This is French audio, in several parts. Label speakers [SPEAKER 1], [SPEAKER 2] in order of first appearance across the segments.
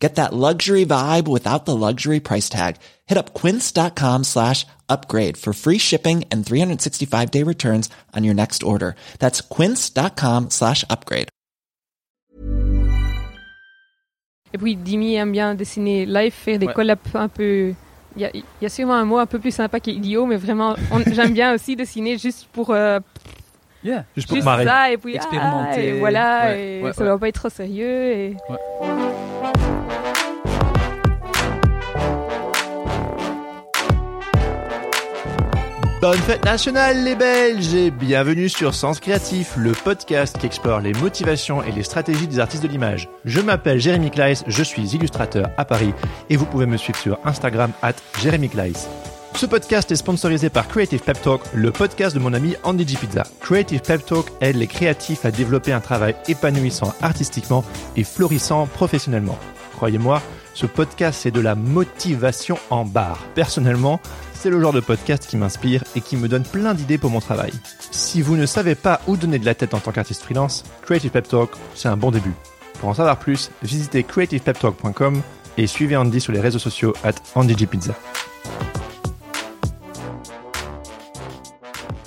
[SPEAKER 1] Get that luxury vibe without the luxury price tag. Hit up quince.com slash upgrade for free shipping and 365 day returns on your next order. That's quince.com slash upgrade.
[SPEAKER 2] Et puis Dimi aime bien dessiner live, faire des
[SPEAKER 3] Ouais.
[SPEAKER 2] collabs un peu. Il y a, il y a sûrement un mot un peu plus sympa qu'idiot, mais vraiment, j'aime bien aussi dessiner juste pour euh,
[SPEAKER 3] Yeah.
[SPEAKER 4] Juste pour
[SPEAKER 2] juste
[SPEAKER 4] marrer.
[SPEAKER 2] ça et puis ah,
[SPEAKER 3] Expérimenter.
[SPEAKER 2] et voilà,
[SPEAKER 3] Ouais,
[SPEAKER 2] et
[SPEAKER 3] ouais,
[SPEAKER 2] ça
[SPEAKER 3] ouais.
[SPEAKER 2] doit pas être trop sérieux et
[SPEAKER 4] Bonne fête nationale les Belges et bienvenue sur Sens Créatif, le podcast qui explore les motivations et les stratégies des artistes de l'image. Je m'appelle Jérémy Kleiss, je suis illustrateur à Paris et vous pouvez me suivre sur Instagram at Jérémy Kleiss. Ce podcast est sponsorisé par Creative Pep Talk, le podcast de mon ami Andy G. Pizza. Creative Pep Talk aide les créatifs à développer un travail épanouissant artistiquement et florissant professionnellement. Croyez-moi, ce podcast c'est de la motivation en barre. Personnellement, c'est le genre de podcast qui m'inspire et qui me donne plein d'idées pour mon travail. Si vous ne savez pas où donner de la tête en tant qu'artiste freelance, Creative Pep Talk, c'est un bon début. Pour en savoir plus, visitez creativepeptalk.com et suivez Andy sur les réseaux sociaux at AndyJPizza.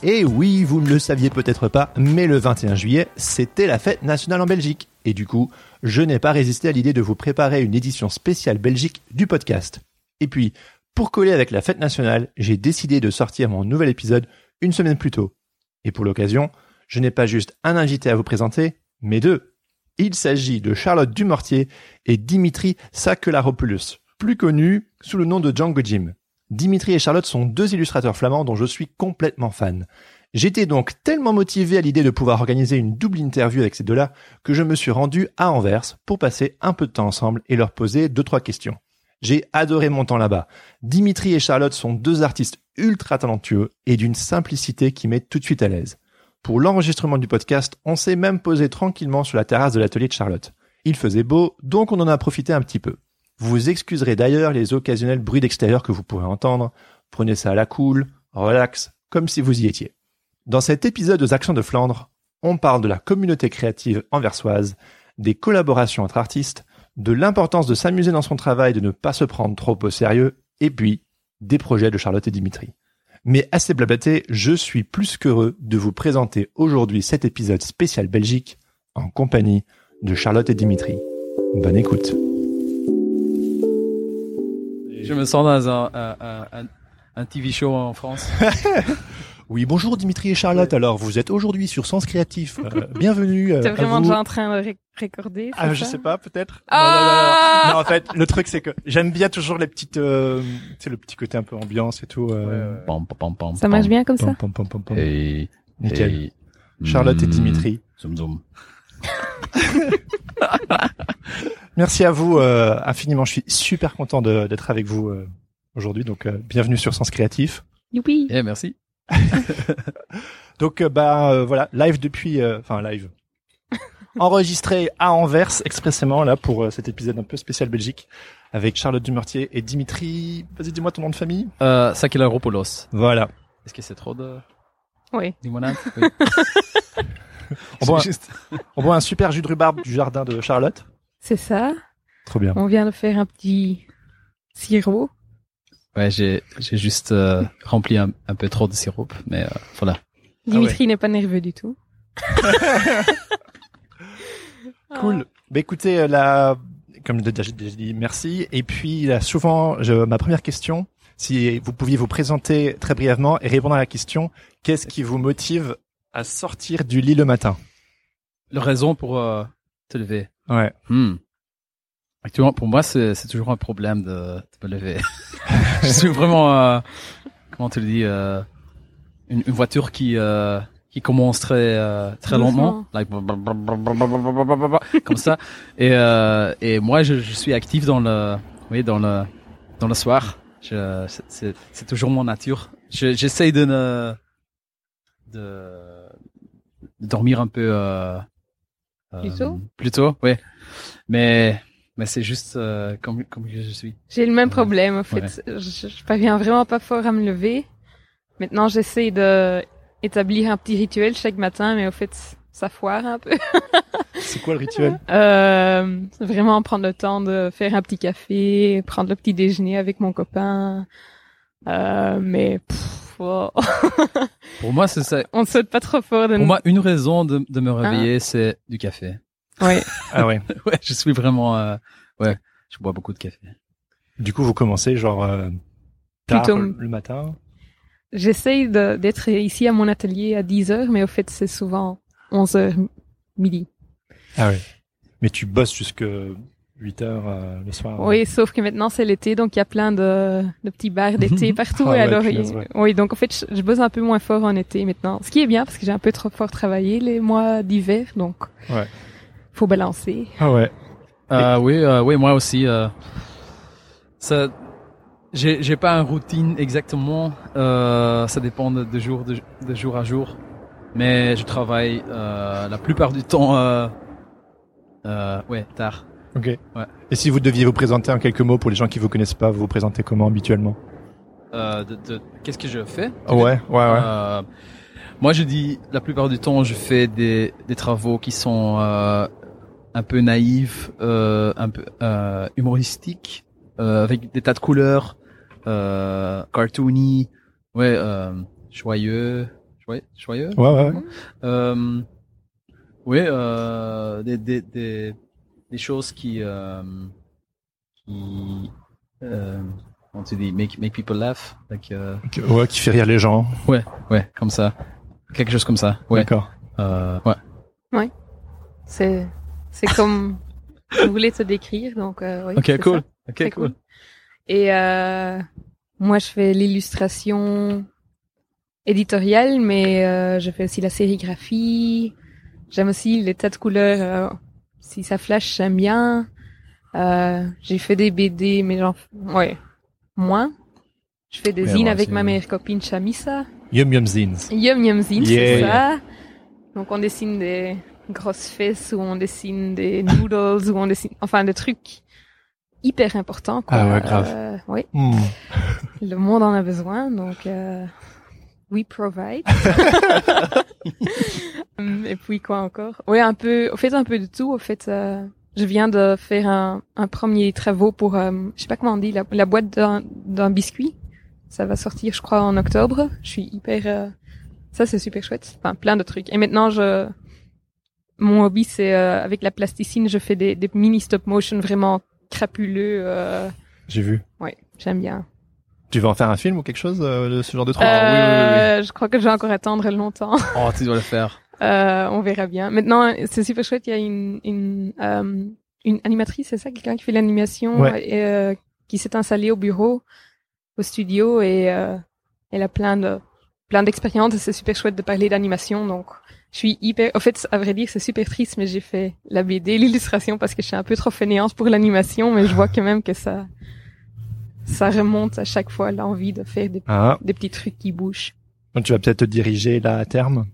[SPEAKER 4] Et oui, vous ne le saviez peut-être pas, mais le 21 juillet, c'était la fête nationale en Belgique. Et du coup, je n'ai pas résisté à l'idée de vous préparer une édition spéciale Belgique du podcast. Et puis, pour coller avec la fête nationale, j'ai décidé de sortir mon nouvel épisode une semaine plus tôt. Et pour l'occasion, je n'ai pas juste un invité à vous présenter, mais deux. Il s'agit de Charlotte Dumortier et Dimitri Sakelaropoulos, plus connu sous le nom de Django Jim. Dimitri et Charlotte sont deux illustrateurs flamands dont je suis complètement fan. J'étais donc tellement motivé à l'idée de pouvoir organiser une double interview avec ces deux-là que je me suis rendu à Anvers pour passer un peu de temps ensemble et leur poser deux trois questions. J'ai adoré mon temps là-bas. Dimitri et Charlotte sont deux artistes ultra talentueux et d'une simplicité qui met tout de suite à l'aise. Pour l'enregistrement du podcast, on s'est même posé tranquillement sur la terrasse de l'atelier de Charlotte. Il faisait beau, donc on en a profité un petit peu. Vous excuserez d'ailleurs les occasionnels bruits d'extérieur que vous pourrez entendre. Prenez ça à la cool, relax, comme si vous y étiez. Dans cet épisode aux Actions de Flandre, on parle de la communauté créative anversoise, des collaborations entre artistes, de l'importance de s'amuser dans son travail, de ne pas se prendre trop au sérieux, et puis des projets de Charlotte et Dimitri. Mais assez blablaté, je suis plus qu'heureux de vous présenter aujourd'hui cet épisode spécial Belgique en compagnie de Charlotte et Dimitri. Bonne écoute.
[SPEAKER 3] Je me sens dans un, un, un, un- un TV show en France.
[SPEAKER 4] Oui, bonjour Dimitri et Charlotte. Alors, vous êtes aujourd'hui sur Sens Créatif. Euh, bienvenue. euh,
[SPEAKER 2] t'es
[SPEAKER 4] à
[SPEAKER 2] vraiment
[SPEAKER 4] vous.
[SPEAKER 2] déjà en train de ré- récorder
[SPEAKER 4] Ah,
[SPEAKER 2] c'est
[SPEAKER 4] je sais pas, peut-être.
[SPEAKER 2] Ah
[SPEAKER 4] non, non, non, non. En fait, le truc c'est que j'aime bien toujours les petites, euh, tu sais, le petit côté un peu ambiance et tout. Euh,
[SPEAKER 2] Ça marche bien comme ça
[SPEAKER 4] pom, pom, pom, pom, pom.
[SPEAKER 3] Et,
[SPEAKER 4] Nickel. Charlotte et. Dimitri.
[SPEAKER 3] Zoom, zoom.
[SPEAKER 4] Merci à vous euh, infiniment. Je suis super content d'être avec vous euh, aujourd'hui. Donc, euh, bienvenue sur Sens Créatif.
[SPEAKER 2] Youpi
[SPEAKER 3] Eh, merci.
[SPEAKER 4] Donc, euh, bah euh, voilà, live depuis, euh, enfin live, enregistré à Anvers expressément là pour euh, cet épisode un peu spécial Belgique avec Charlotte Dumortier et Dimitri. Vas-y, dis-moi ton nom de famille.
[SPEAKER 3] Euh, Sakelaropoulos.
[SPEAKER 4] Voilà.
[SPEAKER 3] Est-ce que c'est trop de
[SPEAKER 2] Oui.
[SPEAKER 3] limonade Oui.
[SPEAKER 4] On boit,
[SPEAKER 3] juste-
[SPEAKER 4] on boit un super jus de rhubarbe du jardin de Charlotte.
[SPEAKER 2] c'est ça
[SPEAKER 4] Trop bien.
[SPEAKER 2] on vient de faire un petit sirop
[SPEAKER 3] Ouais, j'ai, j'ai juste euh, rempli un, un peu trop de sirop, mais euh, voilà.
[SPEAKER 2] Dimitri n'est pas nerveux du tout
[SPEAKER 4] Cool. Bah écoutez, euh, la, comme j'ai déjà déjà dit, merci. Et puis là, souvent, je, ma première question, si vous pouviez vous présenter très brièvement et répondre à la question, qu'est-ce qui vous motive à sortir du lit le matin?
[SPEAKER 3] La raison pour euh, te lever.
[SPEAKER 4] Ouais.
[SPEAKER 3] Hmm. Actuellement, pour moi, c'est, c'est toujours un problème de, de me lever. je suis vraiment, euh, comment tu le dis, euh, une, une voiture qui euh, qui commence très euh, très lentement, like, comme ça. Et euh, et moi, je, je suis actif dans le, oui, dans le dans le soir. Je, c'est- toujours mon nature. Je, j'essaye de ne de dormir un peu euh,
[SPEAKER 2] Plus tôt
[SPEAKER 3] Plus tôt, oui. Mais mais c'est juste euh, comme comme je suis.
[SPEAKER 2] J'ai le même problème, en fait. Je, je parviens vraiment pas fort à me lever. Maintenant, j'essaie de établir un petit rituel chaque matin, mais au fait, ça foire un peu.
[SPEAKER 4] C'est quoi le rituel?
[SPEAKER 2] Euh, vraiment prendre le temps de faire un petit café, prendre le petit déjeuner avec mon copain. Euh, mais pff, oh.
[SPEAKER 3] Pour moi, c'est ça.
[SPEAKER 2] on saute pas trop fort. De
[SPEAKER 3] Pour moi, une raison de, de me
[SPEAKER 2] Ah.
[SPEAKER 3] réveiller, c'est du café.
[SPEAKER 2] Ouais.
[SPEAKER 4] Ah ouais.
[SPEAKER 3] ouais, je suis vraiment, euh, ouais, je bois beaucoup de café.
[SPEAKER 4] Du coup, vous commencez genre euh, tard
[SPEAKER 2] Plutôt-
[SPEAKER 4] le matin.
[SPEAKER 2] J'essaye de- d'être ici à mon atelier à 10 heures, mais au fait, c'est souvent 11 heures midi.
[SPEAKER 4] Ah ouais. Mais tu bosses jusque 8 heures euh, le soir.
[SPEAKER 2] Oui, sauf que maintenant c'est l'été, donc il y a plein de, de petits bars d'été partout.
[SPEAKER 4] Ah
[SPEAKER 2] et
[SPEAKER 4] ouais,
[SPEAKER 2] alors,
[SPEAKER 4] punaise,
[SPEAKER 2] il-
[SPEAKER 4] ouais.
[SPEAKER 2] oui, donc en fait, je, je bosse un peu moins fort en été maintenant. Ce qui est bien parce que j'ai un peu trop fort travaillé les mois d'hiver, donc
[SPEAKER 4] Ouais.
[SPEAKER 2] Faut balancer.
[SPEAKER 4] Ah ouais.
[SPEAKER 3] Euh, oui, euh, oui, moi aussi. Euh, ça, j'ai, j'ai pas une routine exactement. Euh, ça dépend de, de jour, de, de jour à jour. Mais je travaille euh, la plupart du temps, euh, euh, ouais, tard.
[SPEAKER 4] Ok.
[SPEAKER 3] Ouais.
[SPEAKER 4] Et si vous deviez vous présenter en quelques mots pour les gens qui vous connaissent pas, vous vous présentez comment habituellement?
[SPEAKER 3] Euh, de, de- qu'est-ce que je fais?
[SPEAKER 4] Ouais, ouais, ouais.
[SPEAKER 3] Euh, moi, je dis la plupart du temps, je fais des, des travaux qui sont euh, un peu naïfs, euh, un peu euh, humoristiques, euh, avec des tas de couleurs, euh, cartoony, ouais, euh, joyeux, joyeux, joyeux.
[SPEAKER 4] Ouais, ouais, ouais.
[SPEAKER 3] Euh, ouais, euh, des, des, des, des choses qui, euh, qui, euh, comment tu dis, make, make people laugh, like, euh,
[SPEAKER 4] Ouais, qui fait rire les gens.
[SPEAKER 3] Ouais, comme ça. Quelque chose comme ça. Ouais.
[SPEAKER 4] D'accord.
[SPEAKER 3] Euh, ouais.
[SPEAKER 2] C'est c'est comme je voulais te décrire, donc euh, oui.
[SPEAKER 3] Ok, cool.
[SPEAKER 2] ça.
[SPEAKER 3] Ok, cool.
[SPEAKER 2] Et euh, moi, je fais l'illustration éditoriale, mais euh, je fais aussi la sérigraphie. J'aime aussi les tas de couleurs. euh, si ça flash, j'aime bien. Euh, j'ai fait des BD, mais genre, ouais, moins. Je fais des zines avec ma meilleure copine Chamissa.
[SPEAKER 4] Yum Yum Zines.
[SPEAKER 2] Yum Yum Zine,
[SPEAKER 4] Yeah.
[SPEAKER 2] c'est ça. Donc on dessine des grosses fesses ou on dessine des noodles ou on dessine, enfin des trucs hyper importants. Quoi.
[SPEAKER 4] Ah ouais, grave.
[SPEAKER 2] Euh, oui,
[SPEAKER 4] Hmm.
[SPEAKER 2] le monde en a besoin, donc euh, we provide. Hum, Et puis quoi encore? Oui, un peu. Au fait, un peu de tout. Au fait, euh, je viens de faire un, un premier travaux pour, euh, je sais pas comment on dit, la, la boîte d'un d'un biscuit. Ça va sortir, je crois, en octobre. Je suis hyper. euh, ça, c'est super chouette. Enfin, plein de trucs. Et maintenant, je. Mon hobby, c'est euh, avec la plasticine, je fais des, des mini stop motion vraiment crapuleux. Euh...
[SPEAKER 4] J'ai vu.
[SPEAKER 2] Ouais, j'aime bien.
[SPEAKER 4] Tu veux en faire un film ou quelque chose euh, de ce genre de truc?
[SPEAKER 2] Euh, Je crois que je vais encore attendre longtemps.
[SPEAKER 3] Oh, tu dois le faire.
[SPEAKER 2] Euh, on verra bien. Maintenant, c'est super chouette. Il y a une une, euh, une animatrice, c'est ça, quelqu'un qui fait l'animation,
[SPEAKER 4] Ouais.
[SPEAKER 2] et, euh, qui s'est installée au bureau, au studio, et euh, elle a plein de plein d'expériences. et C'est super chouette de parler d'animation. Donc, je suis hyper. En fait, à vrai dire, c'est super triste, mais j'ai fait la BD, l'illustration, parce que je suis un peu trop fainéante pour l'animation, mais je vois quand même que ça ça remonte à chaque fois l'envie de faire des,
[SPEAKER 4] Ah,
[SPEAKER 2] des petits trucs qui bougent.
[SPEAKER 4] donc tu vas peut-être te diriger là à terme?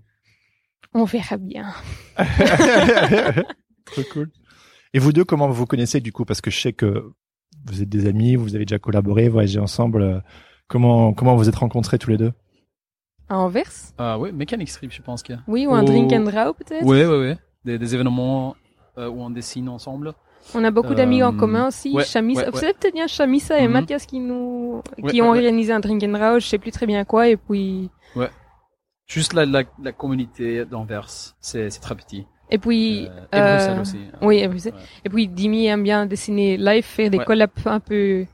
[SPEAKER 2] On verra bien.
[SPEAKER 4] Trop cool. Et vous deux, comment vous vous connaissez du coup? Parce que je sais que vous êtes des amis, vous avez déjà collaboré, voyagé ensemble. euh, Comment comment vous êtes rencontrés tous les deux?
[SPEAKER 2] À Anvers?
[SPEAKER 3] Euh, ouais, Mechanic Strip, je pense qu'il y a.
[SPEAKER 2] Oui, ou un
[SPEAKER 3] Oh.
[SPEAKER 2] drink and draw peut-être?
[SPEAKER 3] Ouais, ouais, ouais. Des, des événements euh, où on dessine ensemble.
[SPEAKER 2] On a beaucoup d'amis en
[SPEAKER 3] Euh,
[SPEAKER 2] commun aussi.
[SPEAKER 3] ouais,
[SPEAKER 2] Chamissa,
[SPEAKER 3] ouais,
[SPEAKER 2] vous
[SPEAKER 3] ouais.
[SPEAKER 2] savez peut-être bien Chamissa et
[SPEAKER 3] Mhm.
[SPEAKER 2] Mathias qui nous,
[SPEAKER 3] Ouais,
[SPEAKER 2] qui
[SPEAKER 3] ouais,
[SPEAKER 2] ont
[SPEAKER 3] ouais.
[SPEAKER 2] organisé un drink and draw, je sais plus très bien quoi, et puis,
[SPEAKER 3] Juste la, la, la communauté d'Anvers, c'est très petit.
[SPEAKER 2] et puis,
[SPEAKER 3] Euh, et Bruxelles aussi.
[SPEAKER 2] oui, et Bruxelles.
[SPEAKER 3] Ouais.
[SPEAKER 2] Et puis Dimi aime bien dessiner live, faire des
[SPEAKER 3] Ouais.
[SPEAKER 2] collabs un peu.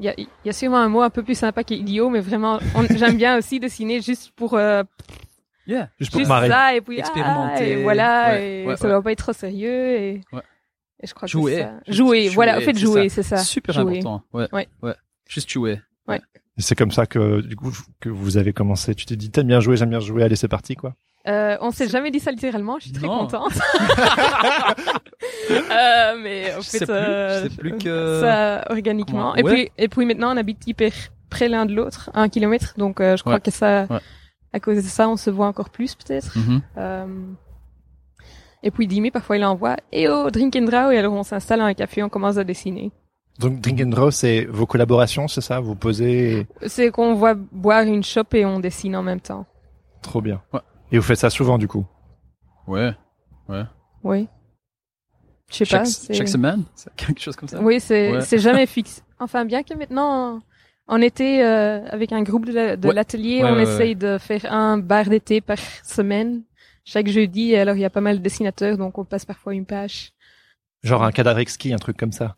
[SPEAKER 2] Il y a, il y a sûrement un mot un peu plus sympa qu'idiot, mais vraiment, j'aime bien aussi dessiner juste pour euh,
[SPEAKER 3] Yeah.
[SPEAKER 4] Juste pour
[SPEAKER 2] juste
[SPEAKER 4] marrer.
[SPEAKER 2] ça, et puis
[SPEAKER 3] Expérimenter.
[SPEAKER 2] ah, et voilà,
[SPEAKER 3] Ouais,
[SPEAKER 2] et
[SPEAKER 3] ouais,
[SPEAKER 2] ça
[SPEAKER 3] ouais.
[SPEAKER 2] doit pas être trop sérieux et.
[SPEAKER 3] Ouais.
[SPEAKER 2] Et je crois
[SPEAKER 3] Jouer.
[SPEAKER 2] que c'est ça. Jouer,
[SPEAKER 3] jouer,
[SPEAKER 2] voilà, en fait jouer, c'est ça.
[SPEAKER 3] Super
[SPEAKER 2] Jouer.
[SPEAKER 3] important. Ouais.
[SPEAKER 2] Ouais.
[SPEAKER 3] Juste jouer.
[SPEAKER 4] Et C'est comme ça que du coup que vous avez commencé. Tu t'es dit t'aimes bien jouer, j'aime bien jouer, allez c'est parti quoi.
[SPEAKER 2] Euh, on s'est jamais dit ça littéralement, je suis très
[SPEAKER 3] Non.
[SPEAKER 2] contente. euh, mais en
[SPEAKER 3] Je
[SPEAKER 2] fait,
[SPEAKER 3] sais plus,
[SPEAKER 2] euh,
[SPEAKER 3] je sais plus que-
[SPEAKER 2] ça organiquement.
[SPEAKER 3] Comment-
[SPEAKER 2] Et puis, et puis maintenant, on habite hyper près l'un de l'autre, à un kilomètre, donc euh, je crois
[SPEAKER 3] Ouais.
[SPEAKER 2] que ça
[SPEAKER 3] Ouais.
[SPEAKER 2] à cause de ça, on se voit encore plus peut-être.
[SPEAKER 3] Mhm.
[SPEAKER 2] Euh, et puis Dimi, parfois il envoie "Eh oh, drink and draw" et alors on s'installe dans un café, on commence à dessiner.
[SPEAKER 4] Donc Drink and Draw, c'est vos collaborations, c'est ça? Vous posez
[SPEAKER 2] C'est qu'on voit boire une chope et on dessine en même temps.
[SPEAKER 4] trop bien.
[SPEAKER 3] Ouais.
[SPEAKER 4] Et vous faites ça souvent du coup
[SPEAKER 3] Ouais.
[SPEAKER 2] Oui. Je sais pas.
[SPEAKER 3] chaque semaine, quelque chose comme ça.
[SPEAKER 2] Oui, c'est
[SPEAKER 3] Ouais.
[SPEAKER 2] jamais fixe. Enfin, bien que maintenant, on était euh, avec un groupe de la- de
[SPEAKER 3] Ouais.
[SPEAKER 2] l'atelier,
[SPEAKER 3] Ouais,
[SPEAKER 2] on
[SPEAKER 3] ouais,
[SPEAKER 2] essaye de faire un bar d'été par semaine, chaque jeudi. Alors, il y a pas mal de dessinateurs, donc on passe parfois une page.
[SPEAKER 4] Genre un cadavre exquis, un truc comme ça.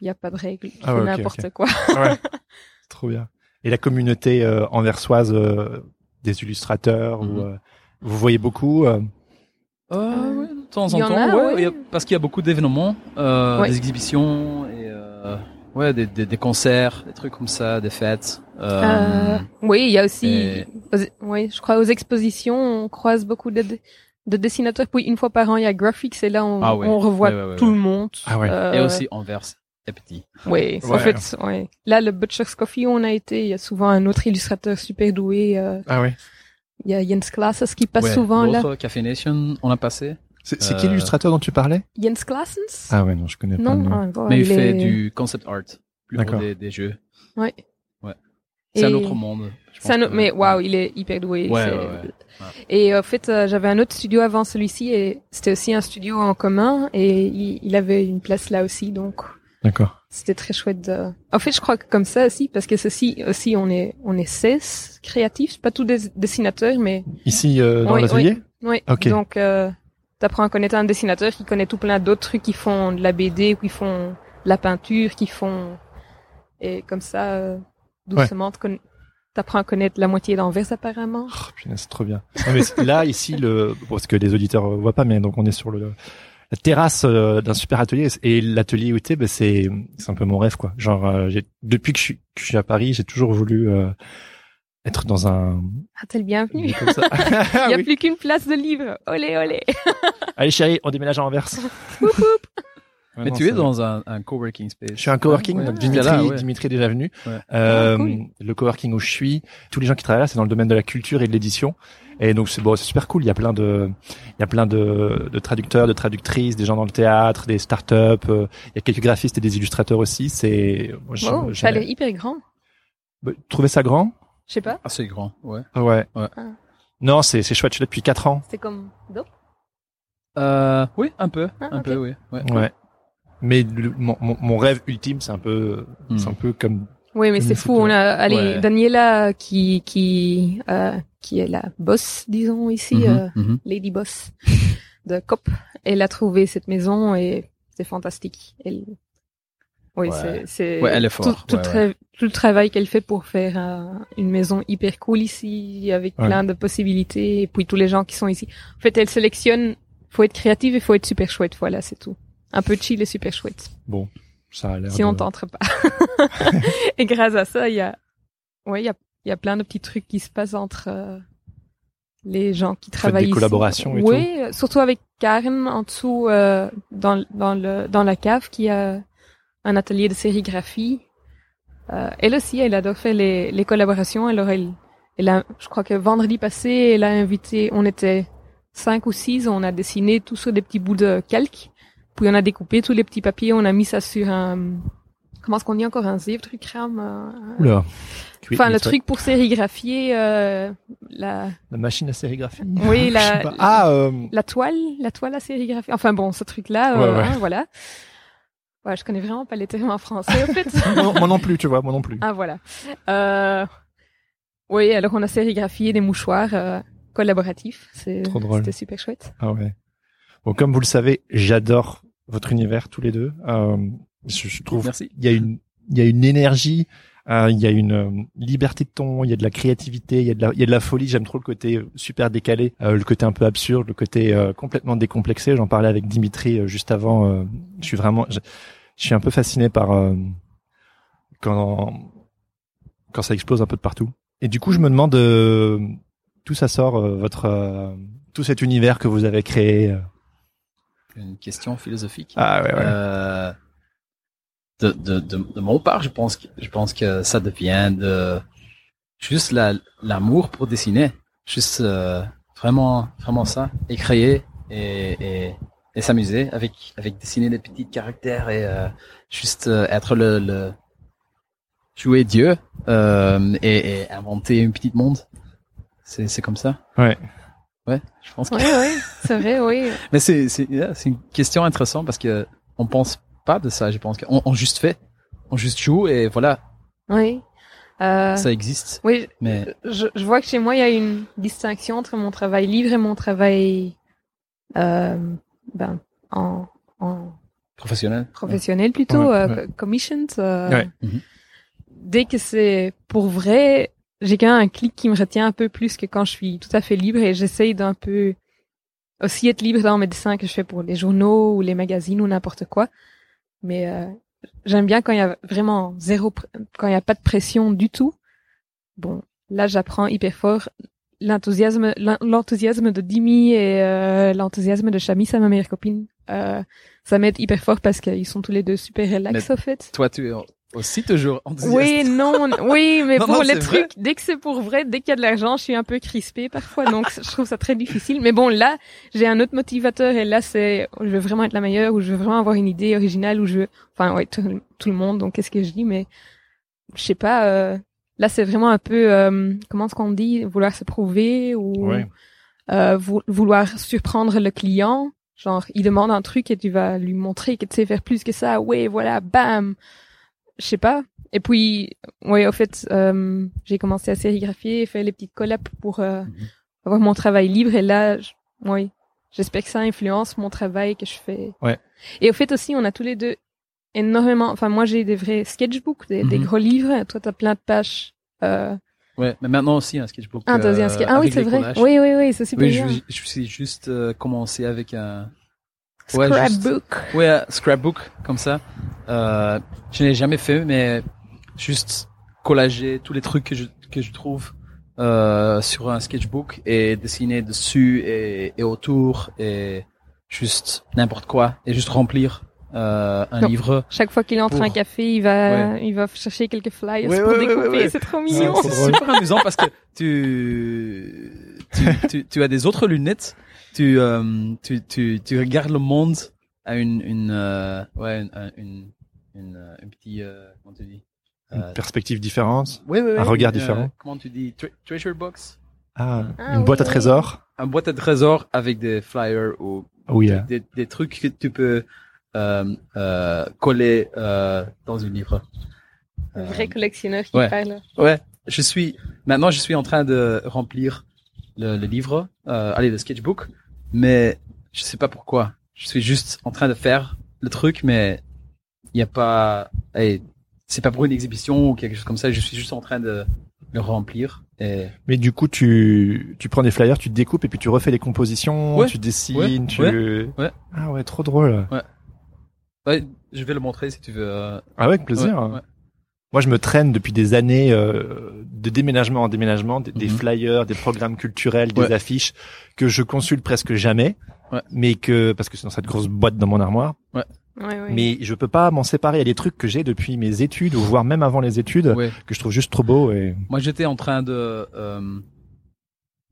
[SPEAKER 2] Il n'y a pas de règles,
[SPEAKER 4] Ah ouais,
[SPEAKER 2] n'importe
[SPEAKER 4] ok.
[SPEAKER 2] quoi.
[SPEAKER 4] Ouais. trop bien. Et la communauté euh, anversoise euh, des illustrateurs,
[SPEAKER 3] Mhm.
[SPEAKER 4] ou, euh, vous voyez beaucoup euh,
[SPEAKER 3] Euh, ouais, de temps
[SPEAKER 2] y
[SPEAKER 3] en temps,
[SPEAKER 2] a,
[SPEAKER 3] ouais,
[SPEAKER 2] ouais.
[SPEAKER 3] il y a- parce qu'il y a beaucoup d'événements, euh,
[SPEAKER 2] Ouais.
[SPEAKER 3] des exhibitions et euh, ouais, des, des, des concerts, des trucs comme ça, des fêtes. Euh,
[SPEAKER 2] Euh, oui, il y a aussi,
[SPEAKER 3] et-
[SPEAKER 2] aux- oui, je crois aux expositions, on croise beaucoup de, de dessinateurs. Puis une fois par an, il y a Graphics et là, on,
[SPEAKER 3] Ah ouais.
[SPEAKER 2] on revoit
[SPEAKER 3] Ouais, ouais, ouais,
[SPEAKER 2] tout
[SPEAKER 3] ouais.
[SPEAKER 2] le monde.
[SPEAKER 4] Ah ouais.
[SPEAKER 2] Euh,
[SPEAKER 3] Et aussi Anvers est petit.
[SPEAKER 2] Oui, en fait, ouais. Là, le Butcher's Coffee où on a été, il y a souvent un autre illustrateur super doué. euh,
[SPEAKER 4] Ah ouais.
[SPEAKER 2] Il y a Jens Klasses qui passe
[SPEAKER 3] Ouais,
[SPEAKER 2] souvent là.
[SPEAKER 3] l'autre, Café Nation, on a passé.
[SPEAKER 4] C'est c'est qui
[SPEAKER 3] Euh,
[SPEAKER 4] l'illustrateur dont tu parlais?
[SPEAKER 2] Jens Klassens
[SPEAKER 4] Ah ouais, non, je connais pas.
[SPEAKER 2] Non,
[SPEAKER 4] le nom.
[SPEAKER 2] ah,
[SPEAKER 3] Mais il,
[SPEAKER 2] il
[SPEAKER 3] fait du concept art, pour des, des jeux.
[SPEAKER 2] Ouais.
[SPEAKER 3] Ouais. C'est un autre monde.
[SPEAKER 2] un autre-
[SPEAKER 3] que-
[SPEAKER 2] mais waouh, il est hyper doué.
[SPEAKER 3] Ouais, ouais, ouais.
[SPEAKER 2] Et en fait, euh, j'avais un autre studio avant celui-ci et c'était aussi un studio en commun et il, il avait une place là aussi, donc
[SPEAKER 4] D'accord.
[SPEAKER 2] c'était très chouette. De... En fait, je crois que comme ça aussi, parce que ceci aussi, on est on est 16 créatifs, pas tous des dessinateurs, mais
[SPEAKER 4] Ici, euh, dans
[SPEAKER 2] Oui,
[SPEAKER 4] l'atelier
[SPEAKER 2] Oui.
[SPEAKER 4] Ok.
[SPEAKER 2] Donc, euh, t'apprends à connaître un dessinateur qui connaît tout plein d'autres trucs qui font de la BD, qui font de la peinture, qui font et comme ça, euh, doucement, conna- t'apprends à connaître la moitié d'Anvers apparemment.
[SPEAKER 4] Oh, c'est trop bien. Non, mais là, ici, le, parce que les auditeurs voient pas, mais donc on est sur le, la terrasse euh, d'un super atelier et l'atelier où t'es, ben, c'est, c'est un peu mon rêve, quoi. Genre, euh, j'ai, depuis que je suis, que je suis à Paris, j'ai toujours voulu euh, être dans un.
[SPEAKER 2] Ah, t'es le bienvenu.
[SPEAKER 4] lieu comme ça.
[SPEAKER 2] Il y a
[SPEAKER 4] Oui.
[SPEAKER 2] plus qu'une place de libre. Olé, olé.
[SPEAKER 4] Allez, chérie, on déménage à Anvers.
[SPEAKER 3] Mais
[SPEAKER 4] non,
[SPEAKER 3] tu es dans un, un coworking space.
[SPEAKER 4] Je suis un coworking,
[SPEAKER 3] Ouais.
[SPEAKER 4] donc
[SPEAKER 3] Ouais.
[SPEAKER 4] Dimitri,
[SPEAKER 3] Là, ouais.
[SPEAKER 4] Dimitri est déjà venu.
[SPEAKER 3] Ouais.
[SPEAKER 4] Euh,
[SPEAKER 2] Ah, cool.
[SPEAKER 4] Le coworking où je suis, tous les gens qui travaillent là, c'est dans le domaine de la culture et de l'édition. Et donc c'est bon, c'est super cool. Il y a plein de, il y a plein de, de traducteurs, de traductrices, des gens dans le théâtre, des startups. euh, il y a quelques graphistes et des illustrateurs aussi. C'est, moi, je- je-
[SPEAKER 2] ça a l'air hyper grand.
[SPEAKER 4] Bah, Trouvez ça grand?
[SPEAKER 2] Je sais pas.
[SPEAKER 3] Assez grand, ouais.
[SPEAKER 4] Ouais.
[SPEAKER 3] Ouais.
[SPEAKER 2] Ah.
[SPEAKER 4] Non, c'est c'est chouette. Je suis là depuis quatre ans.
[SPEAKER 2] C'est comme Do.
[SPEAKER 3] Euh, oui, un peu,
[SPEAKER 2] Ah,
[SPEAKER 3] un peu, oui. Ouais.
[SPEAKER 4] Ouais. Mais le- mon, mon, rêve ultime, c'est un peu,
[SPEAKER 3] Hmm.
[SPEAKER 4] c'est un peu comme.
[SPEAKER 2] Oui, mais c'est fou. On a, allez,
[SPEAKER 3] Ouais.
[SPEAKER 2] Daniela qui, qui, euh, qui est la boss, disons ici,
[SPEAKER 3] Mhm,
[SPEAKER 2] euh,
[SPEAKER 3] mhm.
[SPEAKER 2] Lady Boss de COP. Elle a trouvé cette maison et c'est fantastique. Elle... Oui,
[SPEAKER 3] Ouais.
[SPEAKER 2] c'est,
[SPEAKER 3] Ouais,
[SPEAKER 2] tout, tout,
[SPEAKER 3] ouais,
[SPEAKER 2] le tra- tout le travail qu'elle fait pour faire euh, une maison hyper cool ici, avec plein de possibilités, et puis tous les gens qui sont ici. En fait, elle sélectionne, faut être créatif et faut être super chouette, voilà, c'est tout. Un peu chill et super chouette.
[SPEAKER 4] Bon, ça a l'air.
[SPEAKER 2] Si on tenterait pas. et grâce à ça, il y a, ouais, il y a, il y a plein de petits trucs qui se passent entre euh, les gens qui
[SPEAKER 4] faites
[SPEAKER 2] travaillent
[SPEAKER 4] des
[SPEAKER 2] ici.
[SPEAKER 4] collaborations et
[SPEAKER 2] oui, surtout avec Karen en dessous euh, dans dans le dans la cave qui a un atelier de sérigraphie. Euh, elle aussi, elle adore faire les les collaborations. Alors elle elle a, je crois que vendredi passé, elle a invité, on était cinq ou six, on a dessiné tout sur des petits bouts de calque. Puis on a découpé tous les petits papiers, on a mis ça sur un, comment est-ce qu'on dit encore un zèbre-trucram euh,
[SPEAKER 4] Oula.
[SPEAKER 2] Enfin, le truc pour sérigraphier euh, la,
[SPEAKER 4] La machine à sérigraphie.
[SPEAKER 2] Oui, la-.
[SPEAKER 4] Ah, euh,
[SPEAKER 2] la toile, la toile à sérigraphier. Enfin bon, ce truc-là,
[SPEAKER 4] Ouais,
[SPEAKER 2] euh,
[SPEAKER 4] ouais.
[SPEAKER 2] hein, voilà. Ouais, je connais vraiment pas les termes en français, en fait.
[SPEAKER 4] moi, moi non plus, tu vois, moi non plus.
[SPEAKER 2] ah, voilà. Euh, oui, alors on a sérigraphié des mouchoirs euh, collaboratifs. C'est,
[SPEAKER 4] Trop drôle.
[SPEAKER 2] C'était super chouette.
[SPEAKER 4] Ah ouais. Bon, comme vous le savez, j'adore votre univers tous les deux. Euh, je, je trouve
[SPEAKER 3] Merci.
[SPEAKER 4] il y a une il y a une énergie, euh, il y a une euh, liberté de ton, il y a de la créativité, il y a de la il y a de la folie. J'aime trop le côté euh, super décalé, euh, le côté un peu absurde, le côté euh, complètement décomplexé. J'en parlais avec Dimitri euh, juste avant. euh, je suis vraiment je, je suis un peu fasciné par euh, quand quand ça explose un peu de partout. Et du coup, je me demande euh, d'où ça sort euh, votre euh, tout cet univers que vous avez créé. euh.
[SPEAKER 3] Une question philosophique.
[SPEAKER 4] Ah ouais ouais.
[SPEAKER 3] De, de, de, de mon part, je pense que je pense que ça devient de juste la- l'amour pour dessiner. juste euh, vraiment, vraiment ça, et créer et, et, et s'amuser avec avec dessiner des petits caractères et euh, juste euh, être le, le jouer Dieu euh, et, et inventer un petit monde. C'est c'est comme ça.
[SPEAKER 4] Ouais.
[SPEAKER 3] Ouais, je pense que.
[SPEAKER 2] Oui, oui, c'est vrai, oui.
[SPEAKER 3] Mais c'est c'est yeah, c'est une question intéressante parce que on pense pas de ça. Je pense qu'on on juste fait, on juste joue et voilà,
[SPEAKER 2] Oui. Euh,
[SPEAKER 3] ça existe.
[SPEAKER 2] oui,
[SPEAKER 3] Mais
[SPEAKER 2] je, je vois que chez moi, il y a une distinction entre mon travail livre et mon travail euh, ben, en, en
[SPEAKER 3] professionnel.
[SPEAKER 2] professionnel plutôt,
[SPEAKER 4] Ouais,
[SPEAKER 2] euh,
[SPEAKER 3] ouais.
[SPEAKER 2] commissioned. euh,
[SPEAKER 4] Ouais.
[SPEAKER 3] Mhm.
[SPEAKER 2] Dès que c'est pour vrai, j'ai quand même un clic qui me retient un peu plus que quand je suis tout à fait libre et j'essaye d'un peu aussi être libre dans mes dessins que je fais pour les journaux ou les magazines ou n'importe quoi. Mais euh, j'aime bien quand il y a vraiment zéro, quand il n'y a pas de pression du tout. Bon, là j'apprends hyper fort l'enthousiasme, l'en- l'enthousiasme de Dimi et euh, l'enthousiasme de Chami, c'est ma meilleure copine. Euh, ça m'aide hyper fort parce qu'ils sont tous les deux super relax au fait.
[SPEAKER 3] Toi, tu es aussi toujours enthousiaste.
[SPEAKER 2] Oui, non, oui, mais
[SPEAKER 3] Non,
[SPEAKER 2] pour
[SPEAKER 3] non,
[SPEAKER 2] les
[SPEAKER 3] vrai.
[SPEAKER 2] trucs, dès que c'est pour vrai, dès qu'il y a de l'argent, je suis un peu crispée parfois, donc je trouve ça très difficile. Mais bon, là, j'ai un autre motivateur et là, c'est, je veux vraiment être la meilleure ou je veux vraiment avoir une idée originale ou je veux, enfin, ouais, tout, tout le monde, donc qu'est-ce que je dis, mais je sais pas, euh, là, c'est vraiment un peu, euh, comment est-ce qu'on dit, vouloir se prouver ou
[SPEAKER 4] Ouais.
[SPEAKER 2] euh, vou- vouloir surprendre le client. Genre, il demande un truc et tu vas lui montrer que tu sais faire plus que ça. Ouais, voilà, bam. Je sais pas. Et puis, ouais, au fait, euh, j'ai commencé à sérigraphier et faire les petites collabs pour euh,
[SPEAKER 3] Mhm.
[SPEAKER 2] avoir mon travail libre. Et là, oui, j'espère que ça influence mon travail que je fais.
[SPEAKER 4] Ouais.
[SPEAKER 2] Et au fait aussi, on a tous les deux énormément. Enfin, moi, j'ai des vrais sketchbooks, des, des
[SPEAKER 3] Mhm.
[SPEAKER 2] gros livres. Toi, t'as plein de pages. Euh,
[SPEAKER 3] Ouais, mais maintenant aussi un sketchbook.
[SPEAKER 2] ah, dit un
[SPEAKER 3] euh,
[SPEAKER 2] sketch- ah oui, c'est vrai.
[SPEAKER 3] collages.
[SPEAKER 2] Oui, oui, oui, c'est super
[SPEAKER 3] Oui,
[SPEAKER 2] bien.
[SPEAKER 3] je, je suis juste euh, commencé avec un Ouais, juste-
[SPEAKER 2] Scrapbook.
[SPEAKER 3] ouais scrapbook comme ça. Euh, je n'ai jamais fait, mais juste collager tous les trucs que je que je trouve euh, sur un sketchbook et dessiner dessus et, et autour et juste n'importe quoi et juste remplir euh, un livre.
[SPEAKER 2] Chaque fois qu'il entre
[SPEAKER 3] Pour-
[SPEAKER 2] un café, il va, il va chercher quelques flyers
[SPEAKER 3] Ouais,
[SPEAKER 2] pour
[SPEAKER 3] ouais,
[SPEAKER 2] découper.
[SPEAKER 3] ouais, ouais.
[SPEAKER 2] C'est trop mignon.
[SPEAKER 3] c'est super amusant parce que tu, tu, tu, tu as des autres lunettes, tu, euh, tu, tu, tu regardes le monde à une, une, euh, ouais, une, un- une, une, euh, un petit, euh, comment tu dis?
[SPEAKER 4] Une
[SPEAKER 3] Euh,
[SPEAKER 4] perspective différente.
[SPEAKER 3] ouais, ouais, ouais.
[SPEAKER 4] un regard
[SPEAKER 3] Euh,
[SPEAKER 4] différent.
[SPEAKER 3] comment tu dis? Tre- treasure box?
[SPEAKER 4] Ah,
[SPEAKER 2] Ah,
[SPEAKER 4] une boîte
[SPEAKER 2] oui,
[SPEAKER 4] à
[SPEAKER 2] oui.
[SPEAKER 4] trésors.
[SPEAKER 3] Un boîte à trésors avec des flyers ou
[SPEAKER 4] Oui.
[SPEAKER 3] des,
[SPEAKER 4] euh,
[SPEAKER 3] des, des trucs que tu peux, euh, euh, coller, euh, dans une livre.
[SPEAKER 2] Un vrai collectionneur qui
[SPEAKER 3] ouais.
[SPEAKER 2] parle.
[SPEAKER 3] Ouais, je suis maintenant je suis en train de remplir le, le livre, euh, allez le sketchbook, mais je sais pas pourquoi. Je suis juste en train de faire le truc, mais il y a pas, c'est pas pour une exhibition ou quelque chose comme ça. Je suis juste en train de le remplir. Et
[SPEAKER 4] Mais du coup, tu, tu prends des flyers, tu te découpes et puis tu refais les compositions,
[SPEAKER 3] Ouais.
[SPEAKER 4] tu dessines,
[SPEAKER 3] Ouais.
[SPEAKER 4] tu...
[SPEAKER 3] Ouais. Ouais.
[SPEAKER 4] Ah ouais, trop drôle.
[SPEAKER 3] ouais, je vais le montrer si tu veux. euh,
[SPEAKER 4] Ah ouais, avec plaisir.
[SPEAKER 3] Ouais, ouais.
[SPEAKER 4] Moi, je me traîne depuis des années euh, de déménagement en déménagement, des, des
[SPEAKER 3] Mhm.
[SPEAKER 4] flyers, des programmes culturels, des
[SPEAKER 3] Ouais.
[SPEAKER 4] affiches que je consulte presque jamais,
[SPEAKER 3] Ouais.
[SPEAKER 4] mais que parce que c'est dans cette grosse boîte dans mon armoire.
[SPEAKER 2] Ouais, ouais.
[SPEAKER 4] Mais je peux pas m'en séparer. Il y a des trucs que j'ai depuis mes études ou voire même avant les études
[SPEAKER 3] Ouais.
[SPEAKER 4] que je trouve juste trop beaux et
[SPEAKER 3] Moi, j'étais en train de euh,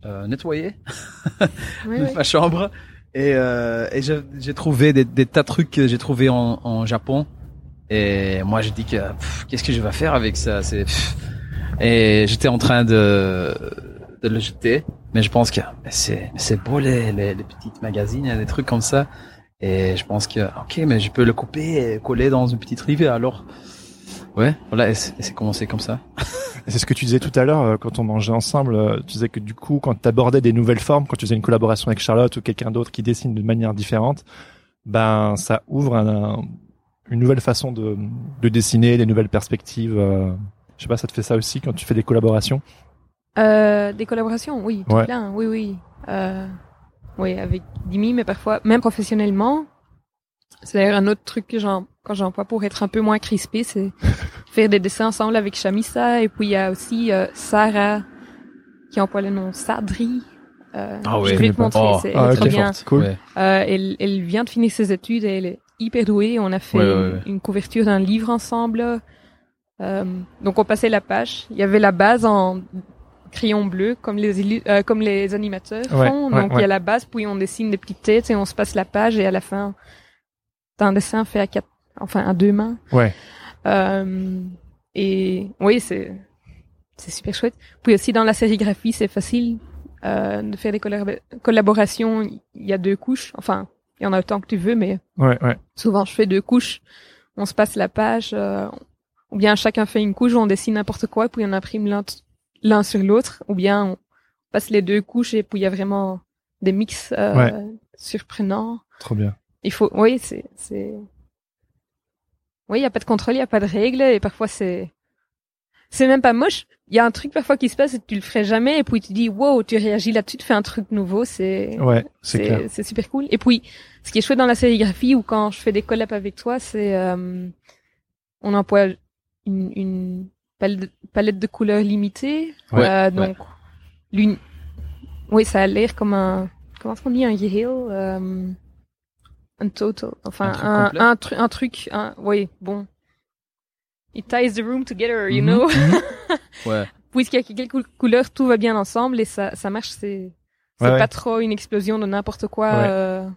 [SPEAKER 3] euh, nettoyer
[SPEAKER 2] Ouais, ouais.
[SPEAKER 3] ma chambre et, euh, et j'ai j'ai trouvé des, des tas de trucs que j'ai trouvé en, en Japon et moi j'ai dit que qu'est-ce que je vais faire avec ça? C'est et j'étais en train de de le jeter. Mais je pense que c'est c'est beau les, les les petites magazines des trucs comme ça. Et je pense que ok mais je peux le couper et coller dans une petite rivière alors? Ouais voilà et c'est commencé comme ça.
[SPEAKER 4] C'est ce que tu disais tout à l'heure euh, quand on mangeait ensemble. euh, Tu disais que du coup, quand tu abordais des nouvelles formes, quand tu faisais une collaboration avec Charlotte ou quelqu'un d'autre qui dessine de manière différente, ben ça ouvre un- une nouvelle façon de, de dessiner, des nouvelles perspectives. euh. Je sais pas, ça te fait ça aussi quand tu fais des collaborations?
[SPEAKER 2] Euh, des collaborations, oui, tout
[SPEAKER 4] Ouais.
[SPEAKER 2] plein, oui, oui. Euh, oui, avec Dimi, mais parfois, même professionnellement. C'est d'ailleurs un autre truc que j'en, quand j'emploie pour être un peu moins crispé, c'est faire des dessins ensemble avec Shamisa. Et puis il y a aussi euh, Sarah qui emploie le nom Sadri. Euh,
[SPEAKER 3] Ah ouais.
[SPEAKER 2] je vais te montrer,
[SPEAKER 3] Oh.
[SPEAKER 2] c'est
[SPEAKER 4] Ah,
[SPEAKER 2] bien.
[SPEAKER 4] Cool.
[SPEAKER 2] Euh, elle, elle vient de finir ses études et elle est hyper douée. On a fait
[SPEAKER 3] Ouais, ouais, ouais.
[SPEAKER 2] Une, couverture d'un livre ensemble. Euh, donc on passait la page. Il y avait la base en crayon bleu comme les euh, comme les animateurs
[SPEAKER 4] Ouais,
[SPEAKER 2] font.
[SPEAKER 4] ouais,
[SPEAKER 2] Donc il y a la base, puis on dessine des petites têtes et on se passe la page et à la fin t'as un dessin fait à quatre, enfin à deux mains.
[SPEAKER 4] Ouais.
[SPEAKER 2] Euh, et oui, c'est c'est super chouette. Puis aussi dans la sérigraphie, c'est facile euh, de faire des collab- collaborations. Il y a deux couches. Enfin, il y en a autant que tu veux, mais
[SPEAKER 4] Ouais, ouais.
[SPEAKER 2] souvent je fais deux couches. On se passe la page, euh, ou bien chacun fait une couche on dessine n'importe quoi, puis on imprime l'un sur l'autre, ou bien on passe les deux couches et puis il y a vraiment des mix euh,
[SPEAKER 4] Ouais.
[SPEAKER 2] surprenants.
[SPEAKER 4] Trop bien.
[SPEAKER 2] Il faut, oui, c'est, c'est, oui, il y a pas de contrôle, il y a pas de règles, et parfois c'est, c'est même pas moche. Il y a un truc parfois qui se passe et tu le ferais jamais, et puis tu dis, wow, tu réagis là-dessus, tu fais un truc nouveau, c'est,
[SPEAKER 4] Ouais, c'est
[SPEAKER 2] super cool. Et puis, ce qui est chouette dans la sérigraphie ou quand je fais des collabs avec toi, c'est, euh, on emploie une, une palette, de, palette de couleurs limitée.
[SPEAKER 3] Ouais,
[SPEAKER 2] Euh, donc, l'une, oui, ça a l'air comme un, comment est-ce qu'on dit, un yale, euh, un total, enfin,
[SPEAKER 3] Un truc
[SPEAKER 2] un, un, tru- un truc, un, oui, bon. It ties the room together, you
[SPEAKER 3] Mhm,
[SPEAKER 2] know?
[SPEAKER 3] Ouais.
[SPEAKER 2] Puisqu'il y a quelques cou- couleurs, tout va bien ensemble et ça, ça marche, c'est, c'est
[SPEAKER 4] Ouais, ouais.
[SPEAKER 2] pas trop une explosion de n'importe quoi.
[SPEAKER 4] Ouais.
[SPEAKER 2] euh,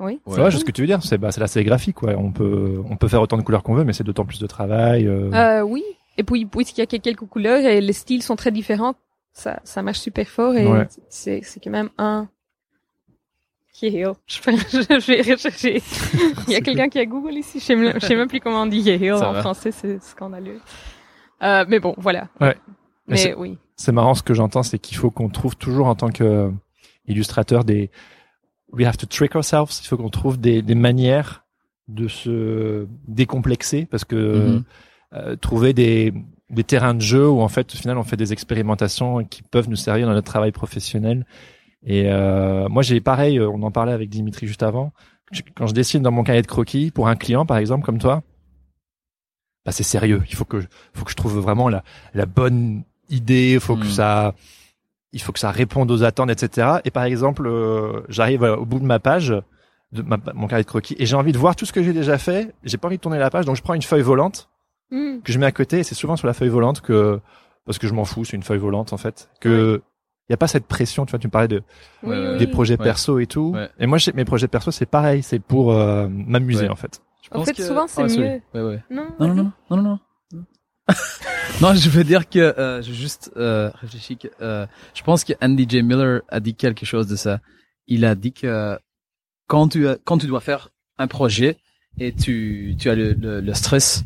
[SPEAKER 2] Oui.
[SPEAKER 4] C'est vrai, je sais ce que tu veux dire. C'est bah, c'est quoi. On peut, on peut faire autant de couleurs qu'on veut, mais c'est d'autant plus de travail. euh.
[SPEAKER 2] Euh, oui. Et puis, puisqu'il y a que- quelques couleurs et les styles sont très différents, ça, ça marche super fort et
[SPEAKER 4] Ouais.
[SPEAKER 2] c'est, c'est quand même un Yale. Je vais, je vais rechercher. Il y a quelqu'un qui a Google ici. Je sais même, je sais même plus comment on dit Yale
[SPEAKER 3] Ça
[SPEAKER 2] en
[SPEAKER 3] va.
[SPEAKER 2] français. C'est scandaleux. Euh, mais bon, voilà.
[SPEAKER 4] Ouais. Mais
[SPEAKER 2] oui.
[SPEAKER 4] C'est marrant, ce que j'entends, c'est qu'il faut qu'on trouve toujours en tant que euh, illustrateur des. We have to trick ourselves. Il faut qu'on trouve des, des manières de se décomplexer parce que
[SPEAKER 3] Mhm.
[SPEAKER 4] euh, trouver des, des terrains de jeu où en fait au final on fait des expérimentations qui peuvent nous servir dans notre travail professionnel. Et euh, moi j'ai pareil, euh, on en parlait avec Dimitri juste avant. Je- Quand je dessine dans mon cahier de croquis pour un client par exemple comme toi, bah c'est sérieux. Il faut que je- faut que je trouve vraiment la la bonne idée. Il faut que
[SPEAKER 3] Mm.
[SPEAKER 4] ça il faut que ça réponde aux attentes, etc. Et par exemple, euh, j'arrive euh, au bout de ma page, de ma- mon carnet de croquis, et j'ai envie de voir tout ce que j'ai déjà fait. J'ai pas envie de tourner la page, donc je prends une feuille volante
[SPEAKER 2] Hmm.
[SPEAKER 4] que je mets à côté. Et c'est souvent sur la feuille volante que parce que je m'en fous, c'est une feuille volante en fait. Que il y a pas cette pression. Tu vois, tu me parlais de
[SPEAKER 2] Oui,
[SPEAKER 3] ouais,
[SPEAKER 2] oui.
[SPEAKER 4] des projets
[SPEAKER 3] Ouais.
[SPEAKER 4] perso et tout.
[SPEAKER 3] Ouais.
[SPEAKER 4] Et moi, j'ai- mes projets perso, c'est pareil. C'est pour euh, m'amuser
[SPEAKER 3] Ouais.
[SPEAKER 4] en fait.
[SPEAKER 3] Je
[SPEAKER 2] En
[SPEAKER 3] pense
[SPEAKER 2] fait,
[SPEAKER 3] que-
[SPEAKER 2] souvent, c'est
[SPEAKER 3] Ah,
[SPEAKER 2] mieux.
[SPEAKER 3] Ouais, ouais.
[SPEAKER 2] Non,
[SPEAKER 3] Non, non, non, non, non, non. non, je veux dire que euh, j'ai juste euh, réfléchi que euh, je pense que Andy J. Miller a dit quelque chose de ça. Il a dit que quand tu as- quand tu dois faire un projet et tu tu as le, le, le stress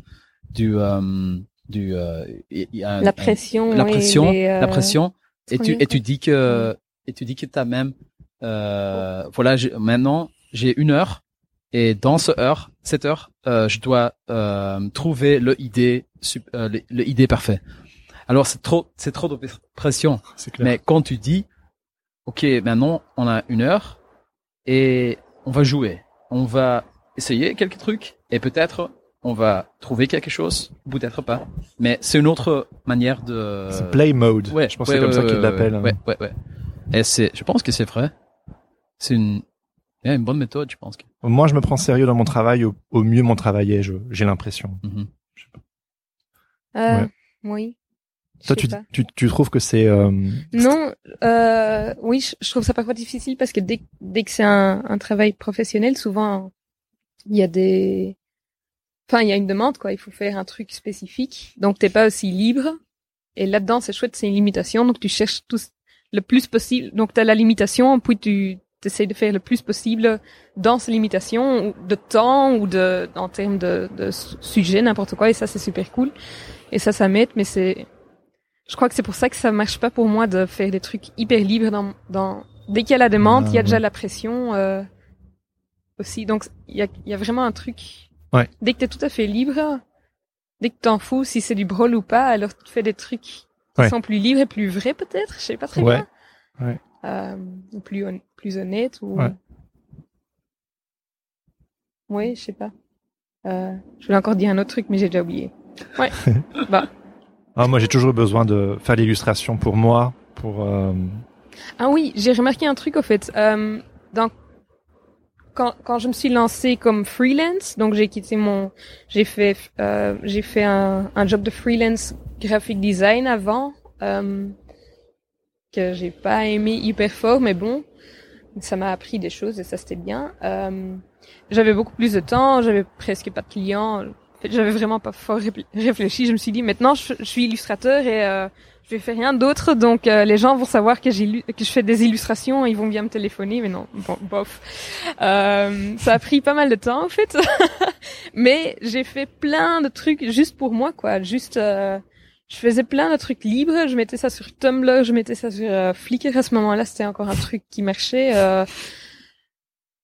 [SPEAKER 3] du euh, du euh, il y a un-
[SPEAKER 2] La
[SPEAKER 3] un-
[SPEAKER 2] pression.
[SPEAKER 3] la
[SPEAKER 2] oui,
[SPEAKER 3] pression
[SPEAKER 2] les, euh,
[SPEAKER 3] la pression et tu et tu dis que et tu dis que t'as même euh, voilà j'ai- maintenant j'ai une heure. Et dans ce heure cette heure euh, je dois euh, trouver le idée euh, le, le idée parfait. Alors c'est trop c'est trop de pression. Mais quand tu dis ok maintenant on a une heure et on va jouer. On va essayer quelques trucs et peut-être on va trouver quelque chose ou peut-être pas mais c'est une autre manière de
[SPEAKER 4] c'est play mode.
[SPEAKER 3] Ouais,
[SPEAKER 4] je pense
[SPEAKER 3] ouais,
[SPEAKER 4] que c'est comme
[SPEAKER 3] ouais,
[SPEAKER 4] ça qu'ils
[SPEAKER 3] ouais,
[SPEAKER 4] l'appellent.
[SPEAKER 3] Ouais, ouais, ouais. Et c'est, je pense que c'est vrai. C'est une, ouais, une bonne méthode, je pense. que-
[SPEAKER 4] Moi, je me prends sérieux dans mon travail. Au, au mieux, mon travail est. je- J'ai l'impression.
[SPEAKER 3] Mhm.
[SPEAKER 2] Euh,
[SPEAKER 4] Ouais.
[SPEAKER 2] Oui. Je
[SPEAKER 4] Toi,
[SPEAKER 2] sais
[SPEAKER 4] tu, tu, tu trouves que c'est euh,
[SPEAKER 2] Non, euh, oui, je, je trouve ça parfois difficile parce que dès, dès que c'est un, un travail professionnel, souvent il y a des, enfin il y a une demande quoi. Il faut faire un truc spécifique, donc t'es pas aussi libre. Et là-dedans, c'est chouette, c'est une limitation, donc tu cherches tout le plus possible. Donc t'as la limitation, puis tu essaies de faire le plus possible dans ces limitations, de temps ou de en termes de, de sujet, n'importe quoi. Et ça, c'est super cool. Et ça, ça m'aide, mais c'est je crois que c'est pour ça que ça marche pas pour moi de faire des trucs hyper libres dans, dans... dès qu'il y a la demande,
[SPEAKER 4] Ah,
[SPEAKER 2] il y a déjà
[SPEAKER 4] ouais.
[SPEAKER 2] la pression euh, aussi. Donc il y a, il y a vraiment un truc.
[SPEAKER 4] Ouais.
[SPEAKER 2] Dès que t'es tout à fait libre, dès que t'en fous si c'est du brol ou pas, alors tu fais des trucs qui
[SPEAKER 4] Ouais.
[SPEAKER 2] sont plus libres et plus vrais peut-être. Je sais pas très
[SPEAKER 4] Ouais.
[SPEAKER 2] bien.
[SPEAKER 4] Ouais.
[SPEAKER 2] Euh, ou plus hon- plus honnête ou.
[SPEAKER 4] Ouais.
[SPEAKER 2] Ouais, je sais pas. Euh, je voulais encore dire un autre truc, mais j'ai déjà oublié. Ouais. bah.
[SPEAKER 4] Ah, moi, j'ai toujours besoin de faire l'illustration pour moi, pour. euh,
[SPEAKER 2] Ah oui, j'ai remarqué un truc au fait. Euh, dans, quand, quand je me suis lancée comme freelance, donc j'ai quitté mon, j'ai fait, euh, j'ai fait un, un job de freelance graphic design avant, euh, que j'ai pas aimé hyper fort, mais bon, ça m'a appris des choses et ça c'était bien. Euh, j'avais beaucoup plus de temps, j'avais presque pas de clients. J'avais vraiment pas fort réfléchi. Je me suis dit maintenant je, je suis illustrateur et euh, je faire rien d'autre, donc euh, les gens vont savoir que j'ai que je fais des illustrations, ils vont bien me téléphoner, mais non, bon, bof. Euh, ça a pris pas mal de temps en fait, mais j'ai fait plein de trucs juste pour moi, quoi. Juste, euh, je faisais plein de trucs libres. Je mettais ça sur Tumblr, je mettais ça sur euh, Flickr à ce moment-là, c'était encore un truc qui marchait.